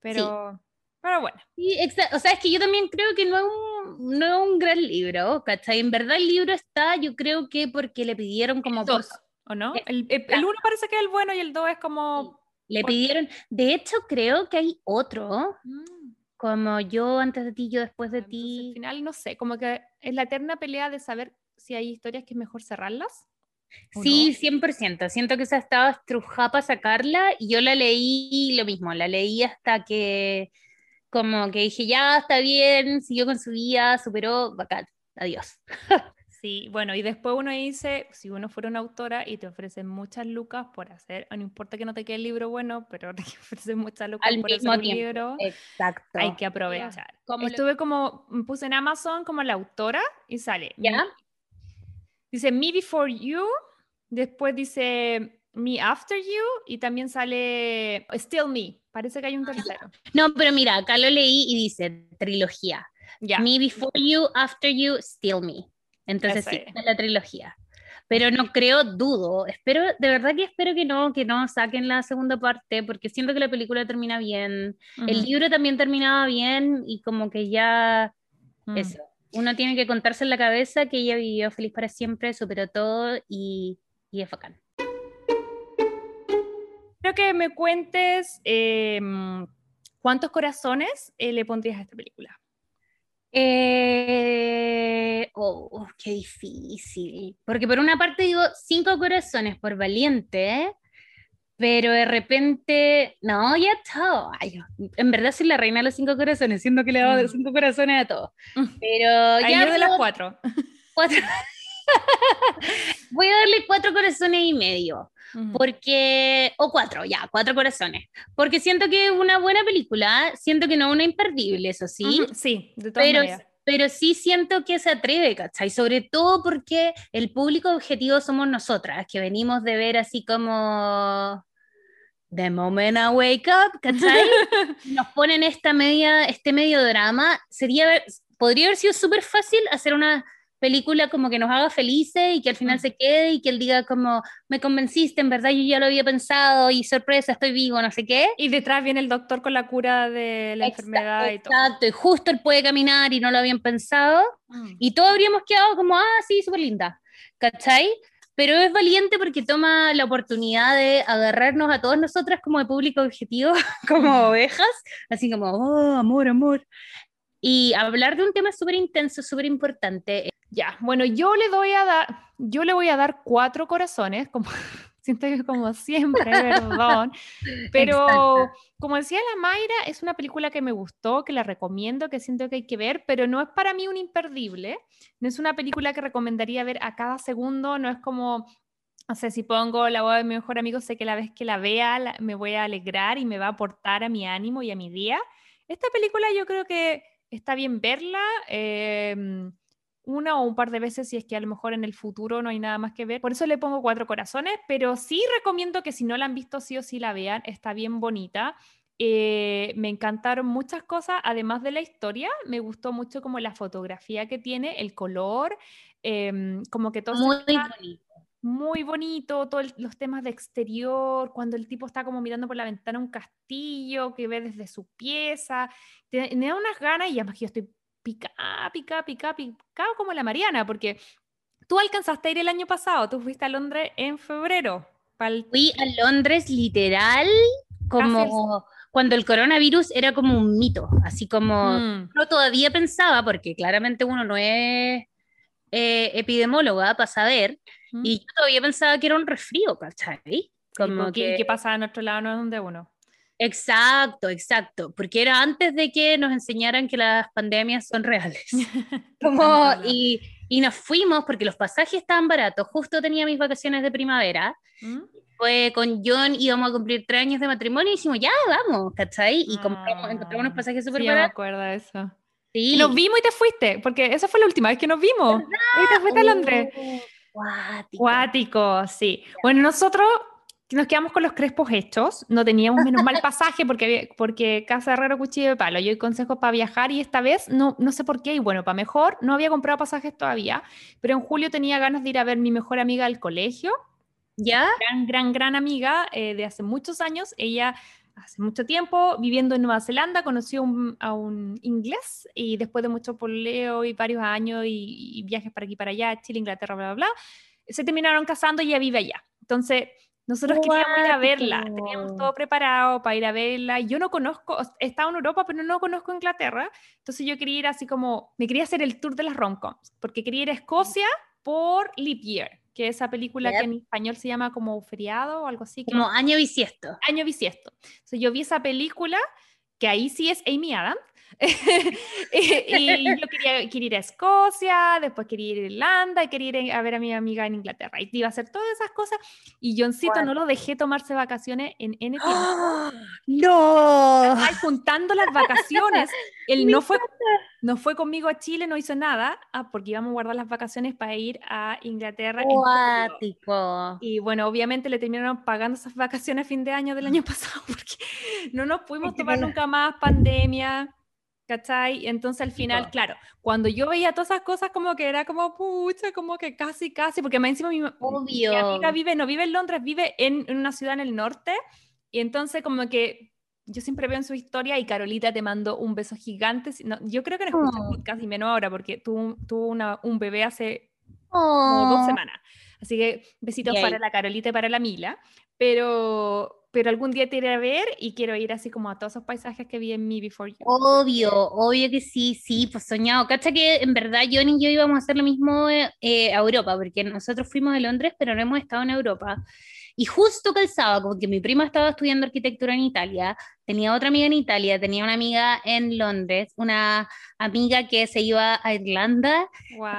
Speaker 2: Pero, pero bueno.
Speaker 3: Sí, o sea, es que yo también creo que no es un, no es un gran libro, ¿cachai? En verdad el libro está, yo creo que porque le pidieron como... por-
Speaker 2: Dos, ¿o no?
Speaker 3: Es-
Speaker 2: El, el- el uno parece que es el bueno y el dos es como...
Speaker 3: le
Speaker 2: por-
Speaker 3: pidieron, de hecho creo que hay otro,
Speaker 2: mm,
Speaker 3: como yo antes de ti, yo después de
Speaker 2: entonces, al
Speaker 3: ti.
Speaker 2: final, no sé, como que es la eterna pelea de saber si hay historias que es mejor cerrarlas. ¿o
Speaker 3: Sí,
Speaker 2: no?
Speaker 3: 100%. Siento que esa estaba estrujada para sacarla y yo la leí lo mismo, la leí hasta que como que dije, ya está bien, siguió con su vida, superó, bacán, adiós.
Speaker 2: Sí, bueno, y después uno dice, si uno fuera una autora y te ofrecen muchas lucas por hacer, no importa que no te quede el libro bueno, pero te ofrecen muchas lucas
Speaker 3: Al
Speaker 2: por hacer un
Speaker 3: tiempo.
Speaker 2: libro,
Speaker 3: Exacto.
Speaker 2: hay que aprovechar.
Speaker 3: Como lo-
Speaker 2: Estuve como, puse en Amazon como la autora y sale.
Speaker 3: ¿Ya?
Speaker 2: Dice Me Before You, después dice Me After You y también sale Still Me. Parece que hay un tercero.
Speaker 3: No, pero mira, acá lo leí y dice trilogía.
Speaker 2: Ya.
Speaker 3: Me Before You, After You, Still Me. Entonces sí,
Speaker 2: es.
Speaker 3: la trilogía. Pero no creo, dudo, espero, de verdad que espero que no, que no saquen la segunda parte, porque siento que la película termina bien, el
Speaker 2: Ujú.
Speaker 3: libro también terminaba bien y como que ya
Speaker 2: Mm.
Speaker 3: eso, uno tiene que contarse en la cabeza que ella vivió feliz para siempre, superó todo y, y es bacán.
Speaker 2: Quiero que me cuentes eh, cuántos corazones eh, le pondrías a esta película.
Speaker 3: Eh, oh, qué difícil. Porque por una parte digo cinco corazones por valiente, pero de repente, no, ya está. Ay, en verdad soy la reina de los cinco corazones, siendo que le he dado
Speaker 2: Mm.
Speaker 3: cinco corazones a todos. Pero
Speaker 2: Ahí
Speaker 3: ya
Speaker 2: yo de las
Speaker 3: pero
Speaker 2: cuatro.
Speaker 3: cuatro- Voy a darle cuatro corazones y medio. Porque, o cuatro, ya, cuatro corazones. Porque siento que es una buena película, siento que no es una imperdible, eso sí.
Speaker 2: Ujú, Sí, de todas
Speaker 3: Pero,
Speaker 2: maneras.
Speaker 3: pero sí siento que se atreve, ¿cachai? Sobre todo porque el público objetivo somos nosotras, que venimos de ver así como The Moment I Wake Up, ¿cachai? Nos ponen esta media, este medio drama. Sería, podría haber sido súper fácil hacer una película como que nos haga felices y que al final se quede y que él diga como, me convenciste, en verdad yo ya lo había pensado y sorpresa, estoy vivo, no sé qué.
Speaker 2: Y detrás viene el doctor con la cura de la
Speaker 3: Exa-
Speaker 2: enfermedad y todo.
Speaker 3: Exacto, y justo él puede caminar y no lo habían pensado.
Speaker 2: Mm.
Speaker 3: Y todos habríamos quedado como, ah, sí, súper linda, ¿cachai? Pero es valiente porque toma la oportunidad de agarrarnos a todos nosotras como de público objetivo, como ovejas, así como, oh, amor, amor. Y hablar de un tema súper intenso, súper importante.
Speaker 2: Ya, bueno, yo le doy a dar, yo le voy a dar cuatro corazones, como siento que como siempre, perdón, pero
Speaker 3: Exacto.
Speaker 2: como decía la Mayra, es una película que me gustó, que la recomiendo, que siento que hay que ver, pero no es para mí un imperdible, no es una película que recomendaría ver a cada segundo, no es como, no sé, si pongo la boda de mi mejor amigo, sé que la vez que la vea la- me voy a alegrar y me va a aportar a mi ánimo y a mi día. Esta película yo creo que está bien verla. em, una o un par de veces si es que a lo mejor en el futuro no hay nada más que ver. Por eso le pongo cuatro corazones, pero sí recomiendo que si no la han visto sí o sí la vean. Está bien bonita. Eh, me encantaron muchas cosas, además de la historia, me gustó mucho como la fotografía que tiene, el color, em, como que todo
Speaker 3: Muy bonito.
Speaker 2: Muy bonito, todos los temas de exterior, cuando el tipo está como mirando por la ventana un castillo que ve desde su pieza, te- me da unas ganas y además que yo estoy pica, pica, pica, pica como la Mariana, porque tú alcanzaste a ir el año pasado, tú fuiste a Londres en febrero. pa'l-
Speaker 3: Fui a Londres literal como cuando el coronavirus era como un mito, así como
Speaker 2: Mm,
Speaker 3: todavía pensaba, porque claramente uno no es eh, epidemóloga para saber,
Speaker 2: mm.
Speaker 3: y yo todavía pensaba que era un resfrío, ¿cachai? Como que...
Speaker 2: ¿Qué pasa a nuestro lado no es donde uno?
Speaker 3: Exacto, exacto, porque era antes de que nos enseñaran que las pandemias son reales. Como, y, y nos fuimos porque los pasajes estaban baratos, justo tenía mis vacaciones de primavera,
Speaker 2: ¿Mm?
Speaker 3: fue con John, íbamos a cumplir tres años de matrimonio y dijimos, ya, vamos, ¿cachai? Y compramos,
Speaker 2: Ah,
Speaker 3: encontramos unos pasajes súper
Speaker 2: sí, ya me
Speaker 3: baratos.
Speaker 2: acuerdo de eso.
Speaker 3: Sí.
Speaker 2: Y nos vimos y te fuiste, porque esa fue la última vez que nos vimos. Y te fuiste a Londres.
Speaker 3: Oh, cuático.
Speaker 2: Cuático, sí. Bueno, nosotros nos quedamos con los crespos hechos, no teníamos menos mal pasaje porque, porque Casa Herrero Cuchillo de Palo, yo doy consejos para viajar y esta vez no, no sé por qué, y bueno, para mejor, no había comprado pasajes todavía, pero en julio tenía ganas de ir a ver mi mejor amiga del colegio,
Speaker 3: ¿Ya?
Speaker 2: gran, gran, gran amiga eh, de hace muchos años, ella hace mucho tiempo viviendo en Nueva Zelanda, conoció un- a un inglés y después de mucho poleo y varios años y, y viajes para aquí para allá, Chile, Inglaterra, bla, bla, bla, se terminaron casando y ella vive allá. Entonces, nosotros queríamos ir a verla, teníamos todo preparado para ir a verla. Yo no conozco, he estado en Europa, pero no conozco Inglaterra, entonces yo quería ir así como, me quería hacer el tour de las romcoms, porque quería ir a Escocia por Leap Year, que es esa película que en español se llama como feriado o algo así. que
Speaker 3: Como año bisiesto.
Speaker 2: año bisiesto. Entonces yo vi esa película, que ahí sí es Amy Adams, y, y yo quería, quería ir a Escocia, después quería ir a Irlanda y quería ir a ver a mi amiga en Inglaterra. Y iba a hacer todas esas cosas. Y Johncito no lo dejé tomarse vacaciones en N tiempo.
Speaker 3: ¡No!
Speaker 2: Ay, juntando las vacaciones. Él no fue, no fue conmigo a Chile, no hizo nada, ah, porque íbamos a guardar las vacaciones para ir a Inglaterra.
Speaker 3: Cuático.
Speaker 2: Y bueno, obviamente le terminaron pagando esas vacaciones a fin de año del año pasado porque no nos pudimos tomar nunca más pandemia, ¿cachai? Entonces al final, claro, cuando yo veía todas esas cosas como que era como, pucha, como que casi, casi, porque más encima mi, mi
Speaker 3: Obvio.
Speaker 2: amiga vive, no vive en Londres, vive en, en una ciudad en el norte y entonces como que yo siempre veo en su historia y Carolita te mandó un beso gigante. no, yo creo que no escucha
Speaker 3: Oh.
Speaker 2: el podcast y menos ahora porque tuvo, tuvo una- un bebé hace como dos
Speaker 3: Oh.
Speaker 2: semanas. Así que besitos
Speaker 3: Yay.
Speaker 2: para la Carolita y para la Mila. Pero, pero algún día te iré a ver y quiero ir así como a todos esos paisajes que vi en Me Before You.
Speaker 3: Obvio, obvio que sí, sí, pues soñado. Cacha que en verdad John y yo íbamos a hacer lo mismo eh, a Europa, porque nosotros fuimos a Londres, pero no hemos estado en Europa. Y justo calzaba, como que mi prima estaba estudiando arquitectura en Italia, tenía otra amiga en Italia, tenía una amiga en Londres, una amiga que se iba a Irlanda,
Speaker 2: Guau.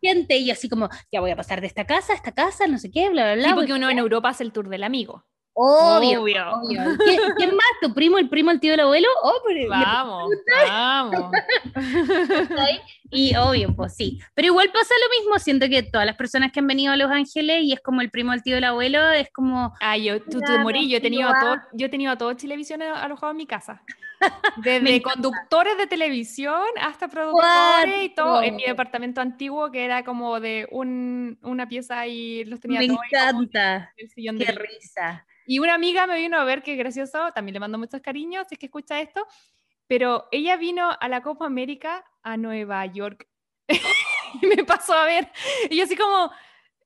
Speaker 3: gente, y yo así como, ya voy a pasar de esta casa a esta casa, no sé qué, bla, bla, bla.
Speaker 2: Sí, porque uno en Europa hace el tour del amigo.
Speaker 3: Obvio,
Speaker 2: Obvio.
Speaker 3: obvio. ¿Quién, quién más? ¿Tu primo, el primo, el tío, el abuelo? Oh, pero
Speaker 2: Vamos, vamos.
Speaker 3: Y obvio, pues sí. Pero igual pasa lo mismo, siento que todas las personas que han venido a Los Ángeles y es como el primo, el tío, el abuelo, es como,
Speaker 2: Ah, yo, tú te morí, yo he tenido a todo, yo he tenido a todo Chilevisión alojado en mi casa. Desde conductores de televisión hasta productores y todo en mi departamento antiguo que era como de un, una pieza y los tenía
Speaker 3: Me
Speaker 2: todos como
Speaker 3: encanta. Qué
Speaker 2: de-
Speaker 3: risa.
Speaker 2: Y una amiga me vino a ver, qué gracioso, también le mando muchos cariños, si es que escucha esto, pero ella vino a la Copa América a Nueva York y me pasó a ver. Y yo así como,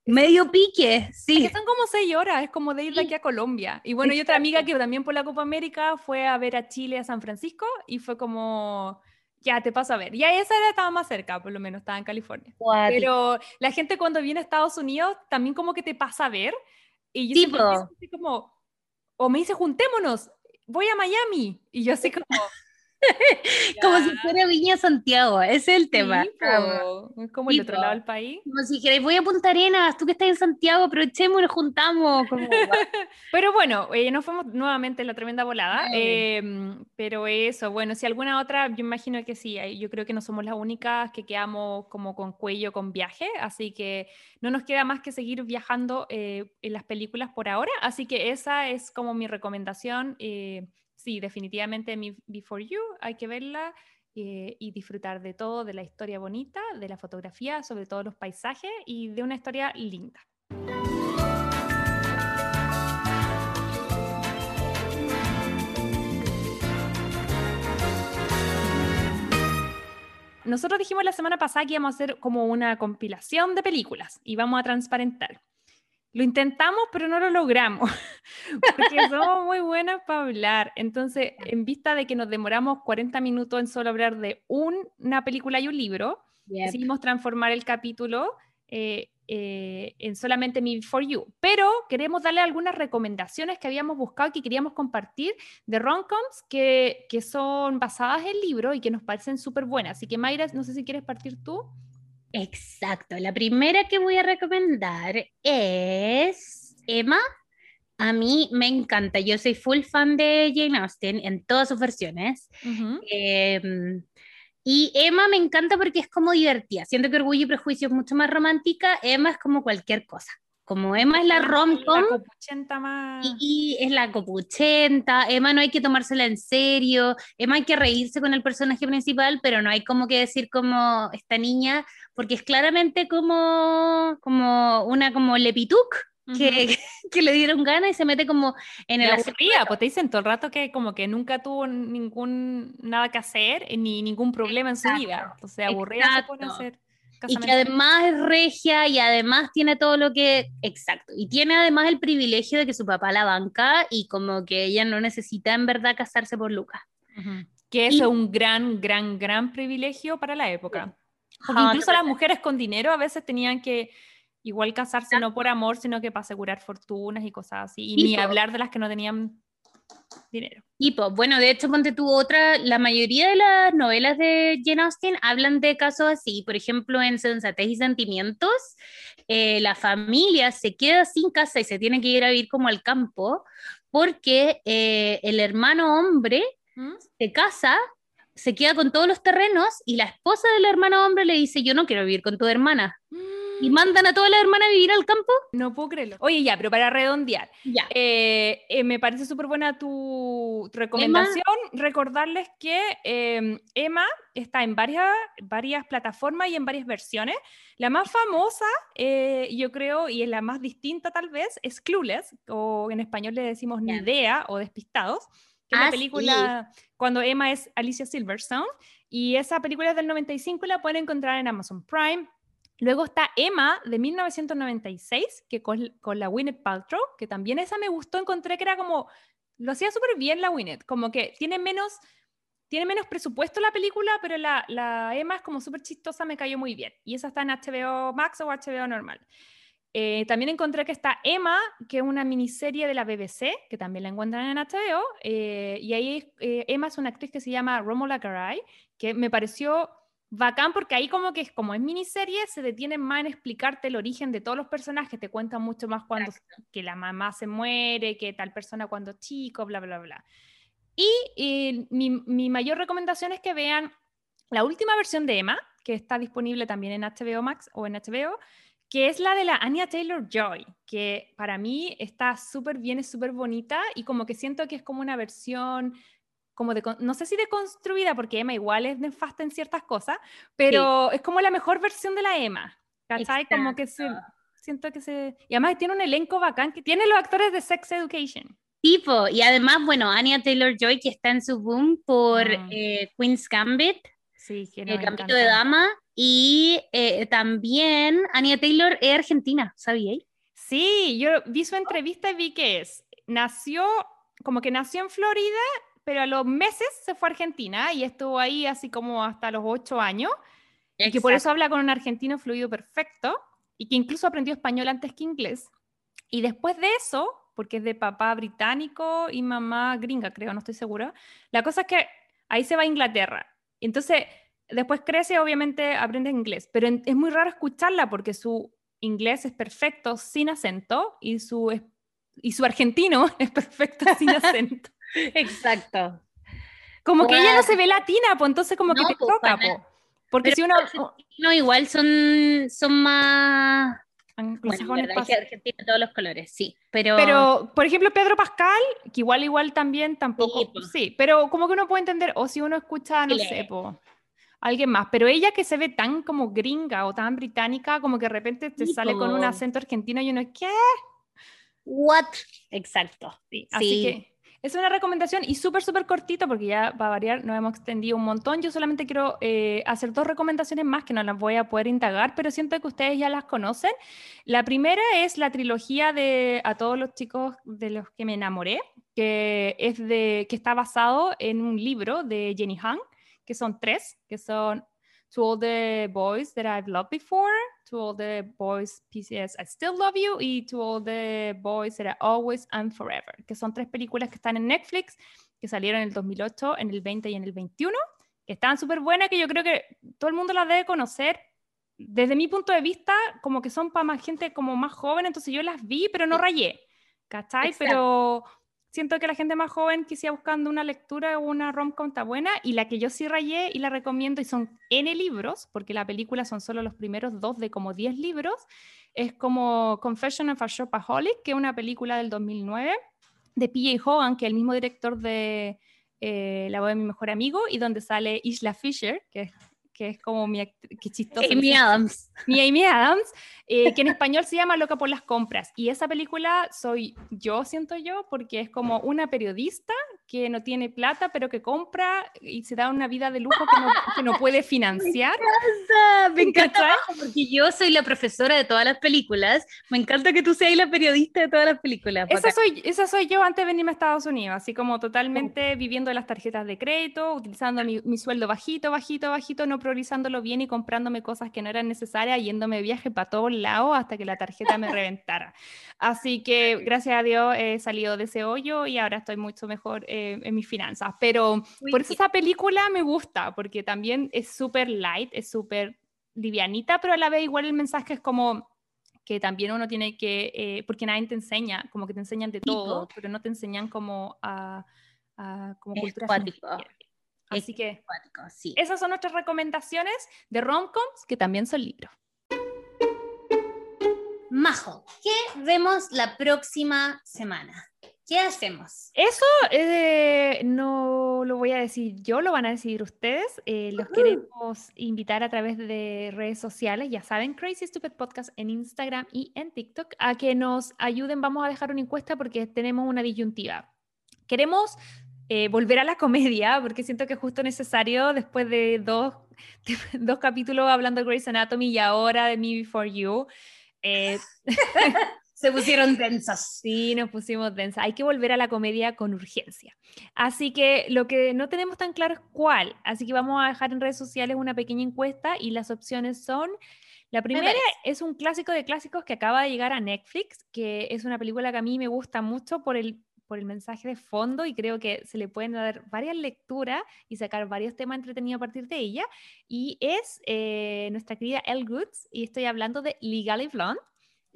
Speaker 3: Medio pique,
Speaker 2: es
Speaker 3: sí.
Speaker 2: que son como seis horas, es como de ir de aquí a Colombia. Y bueno, y otra amiga que también por la Copa América fue a ver a Chile, a San Francisco, y fue como, ya te paso a ver. Ya esa era, estaba más cerca, por lo menos, estaba en California. Pero la gente cuando viene a Estados Unidos también como que te pasa a ver. Y yo
Speaker 3: Sí,
Speaker 2: siempre
Speaker 3: po.
Speaker 2: pienso así como, o me dice, juntémonos, voy a Miami. Y yo así como,
Speaker 3: Como si fuera Viña Santiago, ese es el tema.
Speaker 2: sí,
Speaker 3: Como-
Speaker 2: po, es como el otro lado del país.
Speaker 3: Como si dijerais, voy a Punta Arenas, tú que estás en Santiago, aprovechemos nos juntamos. Como,
Speaker 2: Pero bueno, eh, nos fuimos nuevamente en la tremenda volada. Em, pero eso, bueno, si alguna otra, yo imagino que sí. Yo creo que no somos las únicas que quedamos como con cuello con viaje. Así que no nos queda más que seguir viajando eh, en las películas por ahora. Así que esa es como mi recomendación. Sí, definitivamente Before You, hay que verla. eh, y disfrutar de todo, de la historia bonita, de la fotografía, sobre todo los paisajes y de una historia linda. Nosotros dijimos la semana pasada que íbamos a hacer como una compilación de películas y vamos a transparentar. Lo intentamos, pero no lo logramos, porque somos muy buenas para hablar. Entonces, en vista de que nos demoramos 40 minutos en solo hablar de un- una película y un libro,
Speaker 3: Yep.
Speaker 2: decidimos transformar el capítulo eh, eh, en solamente Me For You. Pero queremos darle algunas recomendaciones que habíamos buscado y que queríamos compartir de romcoms que, que son basadas en libros y que nos parecen súper buenas. Así que Mayra, no sé si quieres partir tú.
Speaker 3: Exacto. La primera que voy a recomendar es Emma. A mí me encanta. Yo soy full fan de Jane Austen en todas sus versiones. Em, y Emma me encanta porque es como divertida. Siento que Orgullo y Prejuicio es mucho más romántica. Emma es como cualquier cosa. Como Emma es la rom-com.
Speaker 2: La copuchenta más...
Speaker 3: Y, y es la copuchenta, Emma no hay que tomársela en serio, Emma hay que reírse con el personaje principal, pero no hay como que decir como esta niña, porque es claramente como, como una como Lepituk, que, que le dieron ganas y se mete como en el
Speaker 2: aburría, pues te dicen todo el rato que como que nunca tuvo ningún nada que hacer ni ningún problema en su vida. Entonces aburrida se pone a hacer
Speaker 3: Y que además es regia y además tiene todo lo que... Exacto. Y tiene además el privilegio de que su papá la banca y como que ella no necesita en verdad casarse por Lucas.
Speaker 2: Que eso es un gran, gran, gran privilegio para la época. Porque
Speaker 3: Ajá,
Speaker 2: incluso las mujeres con dinero a veces tenían que igual casarse no por amor, sino que para asegurar fortunas y cosas así. Y ni hablar de las que no tenían dinero.
Speaker 3: Y pues, bueno, de hecho, ponte tú otra, la mayoría de las novelas de Jane Austen hablan de casos así. Por ejemplo, en Sensatez y Sentimientos, eh, la familia se queda sin casa y se tiene que ir a vivir como al campo porque eh, el hermano hombre
Speaker 2: ¿Mm?
Speaker 3: se casa, se queda con todos los terrenos y la esposa del hermano hombre le dice, yo no quiero vivir con tu hermana. Y mandan a todas las hermanas a vivir al campo.
Speaker 2: No puedo creerlo. Oye, ya, pero para redondear,
Speaker 3: Ya.
Speaker 2: eh, eh, me parece súper buena tu recomendación. Recordarles que eh, Emma está en varias, varias plataformas y en varias versiones. La más famosa, eh, yo creo, y es la más distinta tal vez, es Clueless, o en español le decimos Ni idea o Despistados, que es
Speaker 3: Ah,
Speaker 2: la película cuando Emma es Alicia Silverstone. Y esa película es del 95 y la pueden encontrar en Amazon Prime. Luego está Emma de 1996, que con, con la Gwyneth Paltrow, que también esa me gustó, encontré que era como, lo hacía súper bien la Gwyneth, como que tiene menos, tiene menos presupuesto la película, pero la, la Emma es como súper chistosa, me cayó muy bien. Y esa está en HBO Max o HBO normal. Eh, también encontré que está Emma, que es una miniserie de la BBC, que también la encuentran en HBO, eh, y ahí eh, Emma es una actriz que se llama Romola Garai, que me pareció bacán porque ahí como que es como es miniserie, se detienen más en explicarte el origen de todos los personajes, te cuentan mucho más cuando que la mamá se muere, que tal persona cuando chico, bla, bla, bla. Y, eh, mi, mi mayor recomendación es que vean la última versión de Emma, que está disponible también en HBO Max o en HBO, que es la de la Anya Taylor Joy, que para mí está súper bien, es súper bonita y como que siento que es como una versión como de, no sé si deconstruida, porque Emma igual es nefasta en ciertas cosas, pero es como la mejor versión de la Emma, ¿cachai? Como que se, siento que se... Y además tiene un elenco bacán, que tiene los actores de Sex Education.
Speaker 3: Tipo, y además, bueno, Anya Taylor-Joy que está en su boom por
Speaker 2: Mm.
Speaker 3: eh, Queen's Gambit,
Speaker 2: Sí, que
Speaker 3: el
Speaker 2: nos
Speaker 3: Gambito de Dama, y eh, también Anya Taylor es argentina, ¿sabíais?
Speaker 2: Sí, yo vi su entrevista y vi que es, nació, como que nació en Florida, pero a los meses se fue a Argentina y estuvo ahí así como hasta los ocho años, y que por eso habla con un argentino fluido perfecto, y que incluso aprendió español antes que inglés. Y después de eso, porque es de papá británico y mamá gringa, creo, no estoy segura, la cosa es que ahí se va a Inglaterra. Entonces, después crece, obviamente aprende inglés, pero es muy raro escucharla porque su inglés es perfecto sin acento y su, y su argentino es perfecto sin acento.
Speaker 3: Exacto.
Speaker 2: Como que ella no se ve latina, pues entonces como que te
Speaker 3: pues,
Speaker 2: choca,
Speaker 3: para-
Speaker 2: po. Porque
Speaker 3: Pero
Speaker 2: si uno...
Speaker 3: No, igual son, son más...
Speaker 2: Anglosajones
Speaker 3: que Argentina todos los colores, sí, pero...
Speaker 2: Pero, por ejemplo, Pedro Pascal, que igual, igual también tampoco,
Speaker 3: Sí,
Speaker 2: pero como que uno puede entender, o si uno escucha, no
Speaker 3: Chile.
Speaker 2: sé, po, alguien más, pero ella que se ve tan como gringa o tan británica, como que de repente te
Speaker 3: Sí,
Speaker 2: sale con un acento argentino y uno, ¿qué?
Speaker 3: What? Exacto.
Speaker 2: Sí, así
Speaker 3: Sí.
Speaker 2: que es una recomendación y súper, súper cortito porque ya va a variar, nos hemos extendido un montón. Yo solamente quiero eh, hacer dos recomendaciones más que no las voy a poder indagar, pero siento que ustedes ya las conocen. La primera es la trilogía de A todos los chicos de los que me enamoré, que, es de, que está basado en un libro de Jenny Han, que son tres, que son To All the Boys That I've Loved Before, To All the Boys PCS I Still Love You y To All the Boys That I Always and Forever, que son tres películas que están en Netflix, que salieron en el 2008, en el 20 y en el 21, que estaban súper buenas, que yo creo que todo el mundo las debe conocer. Desde mi punto de vista, como que son para más gente como más joven, entonces yo las vi, pero no rayé, ¿cachai?
Speaker 3: Exacto.
Speaker 2: Pero siento que la gente más joven que siga buscando una lectura o una rom-com buena y la que yo sí rayé y la recomiendo y son N libros, porque la película son solo los primeros dos de como 10 libros, es como Confession of a Shopaholic, que es una película del 2009 de P.J. Hogan, que es el mismo director de eh, La voz de mi mejor amigo y donde sale Isla Fisher, que es, que es como mi que chistoso.
Speaker 3: Amy Adams.
Speaker 2: mi Amy Adams, eh, que en español se llama Loca por las compras. Y esa película soy yo, siento yo, porque es como una periodista que no tiene plata, pero que compra y se da una vida de lujo que no, que no puede financiar.
Speaker 3: Me encanta,
Speaker 2: ¿Cachai?
Speaker 3: porque yo soy la profesora de todas las películas. Me encanta que tú seas la periodista de todas las películas.
Speaker 2: Esa soy, esa soy yo antes de venirme a Estados Unidos, así como totalmente viviendo de las tarjetas de crédito, utilizando mi, mi sueldo bajito, bajito, bajito, no priorizándolo bien y comprándome cosas que no eran necesarias, yéndome de viaje para todos lados hasta que la tarjeta me reventara. Así que gracias a Dios he salido de ese hoyo y ahora estoy mucho mejor eh, en mis finanzas. Pero
Speaker 3: Muy
Speaker 2: por eso esa película me gusta, porque también es súper light, es súper livianita, pero a la vez igual el mensaje es como que también uno tiene que, eh, porque nadie te enseña, como que te enseñan de todo, pero no te enseñan como a, a- como
Speaker 3: Es
Speaker 2: cultura Así que
Speaker 3: cuático, sí.
Speaker 2: esas son nuestras recomendaciones de romcoms, que también son libros.
Speaker 3: Majo, ¿qué vemos la próxima semana? ¿Qué hacemos?
Speaker 2: Eso eh, no lo voy a decir yo, lo van a decidir ustedes. Eh, los queremos invitar a través de redes sociales, ya saben, Crazy Stupid Podcast en Instagram y en TikTok, a que nos ayuden. Vamos a dejar una encuesta porque tenemos una disyuntiva. Queremos eh, volver a la comedia porque siento que es justo necesario después de dos, dos capítulos hablando de Grey's Anatomy y ahora de Me Before You.
Speaker 3: Se pusieron densas.
Speaker 2: Sí, nos pusimos densa. Hay que volver a la comedia con urgencia. Así que lo que no tenemos tan claro es cuál. Así que vamos a dejar en redes sociales una pequeña encuesta y las opciones son... La primera es un clásico de clásicos que acaba de llegar a Netflix, que es una película que a mí me gusta mucho por el, por el mensaje de fondo y creo que se le pueden dar varias lecturas y sacar varios temas entretenidos a partir de ella. Y es eh, nuestra querida Elle Goods y estoy hablando de Legally Blonde.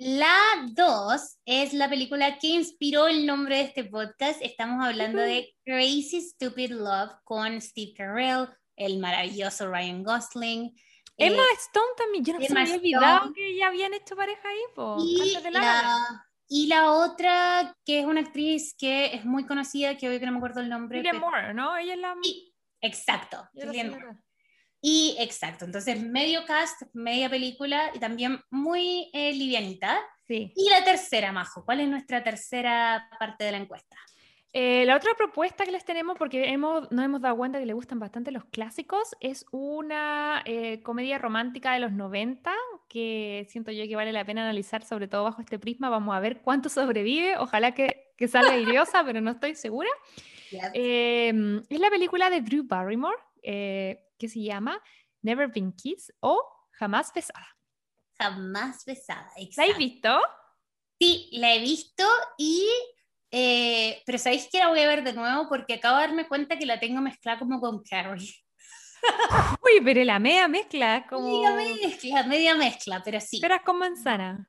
Speaker 3: La 2 es la película que inspiró el nombre de este podcast. Estamos hablando de Crazy Stupid Love con Steve Carell, el maravilloso Ryan Gosling.
Speaker 2: Emma
Speaker 3: eh,
Speaker 2: Stone también, yo no se me
Speaker 3: Emma
Speaker 2: había olvidado
Speaker 3: Stone.
Speaker 2: que ya habían hecho pareja ahí, po,
Speaker 3: y,
Speaker 2: antes de la,
Speaker 3: y otra, que es una actriz que es muy conocida, que hoy que no me acuerdo el nombre.
Speaker 2: Julianne
Speaker 3: pero-
Speaker 2: Moore, ¿no? Ella es la...
Speaker 3: Sí, exacto. Julianne Moore. Y exacto, entonces medio cast, media película y también muy eh, livianita.
Speaker 2: Sí.
Speaker 3: Y la tercera, Majo, ¿cuál es nuestra tercera parte de la encuesta?
Speaker 2: Eh, la otra propuesta que les tenemos, porque hemos, nos hemos dado cuenta que les gustan bastante los clásicos, es una eh, comedia romántica de los 90 que siento yo que vale la pena analizar, sobre todo bajo este prisma. Vamos a ver cuánto sobrevive. Ojalá que, que salga idiosa, pero no estoy segura. Eh, es la película de Drew Barrymore eh, que se llama Never Been Kissed o Jamás Besada.
Speaker 3: Jamás besada.
Speaker 2: ¿La
Speaker 3: exacto.
Speaker 2: habéis visto?
Speaker 3: Sí, la he visto y... eh, pero ¿sabéis que la voy a ver de nuevo? Porque acabo de darme cuenta que la tengo mezclada como con Carrie.
Speaker 2: Uy, pero la media mezcla, como...
Speaker 3: Media mezcla, media mezcla, pero sí.
Speaker 2: Peras con manzana.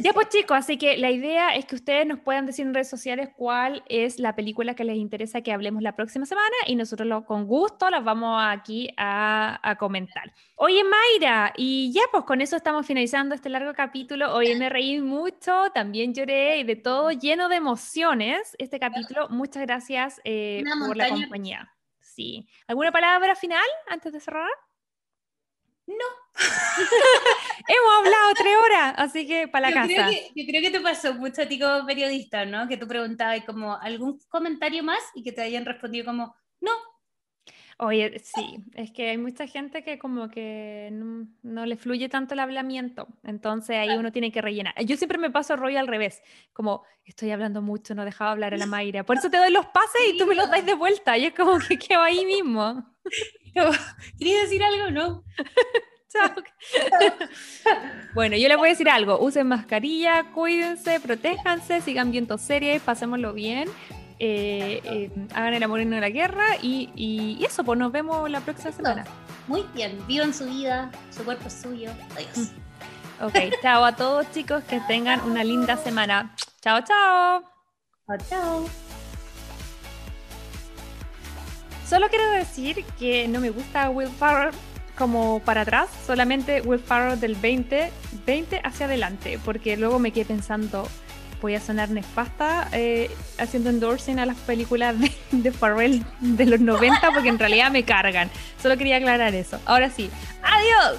Speaker 2: Ya pues chicos, así que la idea es que ustedes nos puedan decir en redes sociales cuál es la película que les interesa que hablemos la próxima semana y nosotros lo- con gusto las vamos aquí a, a comentar. Oye Mayra, y ya pues con eso estamos finalizando este largo capítulo. Hoy me reí mucho, también lloré y de todo lleno de emociones este capítulo. Muchas gracias eh, por la compañía. Sí. ¿Alguna palabra final antes de cerrar?
Speaker 3: No.
Speaker 2: Hemos hablado tres horas, así que para la
Speaker 3: yo,
Speaker 2: casa.
Speaker 3: creo que, yo creo que te pasó mucho a ti como periodista, ¿no? Que tú preguntabas como algún comentario más y que te hayan respondido como, no.
Speaker 2: Oye, sí, es que hay mucha gente que como que no, no le fluye tanto el hablamiento, entonces ahí uno tiene que rellenar. Yo siempre me paso rollo al revés, como estoy hablando mucho, no he dejado hablar a la Mayra, por eso te doy los pases y tú me los das de vuelta, y es como que quedo ahí mismo.
Speaker 3: ¿Querías decir algo? No.
Speaker 2: Chao. bueno, yo les voy a decir algo, usen mascarilla, cuídense, protéjanse, sigan viendo series, pasémoslo bien. eh, eh, hagan el amor y no la guerra y, y- y eso, pues nos vemos la próxima semana.
Speaker 3: Muy bien, vivan su vida, su cuerpo es suyo. Adiós.
Speaker 2: Ok, chao a todos chicos, que tengan una linda semana. Chao, chao.
Speaker 3: Chao, chao.
Speaker 2: Solo quiero decir que no me gusta Will Farrell como para atrás, solamente Will Farrell del 20, 20 hacia adelante, porque luego me quedé pensando, voy a sonar nefasta eh, haciendo endorsing a las películas de, de Farrell de los 90, porque en realidad me cargan. Solo quería aclarar eso. Ahora sí, adiós.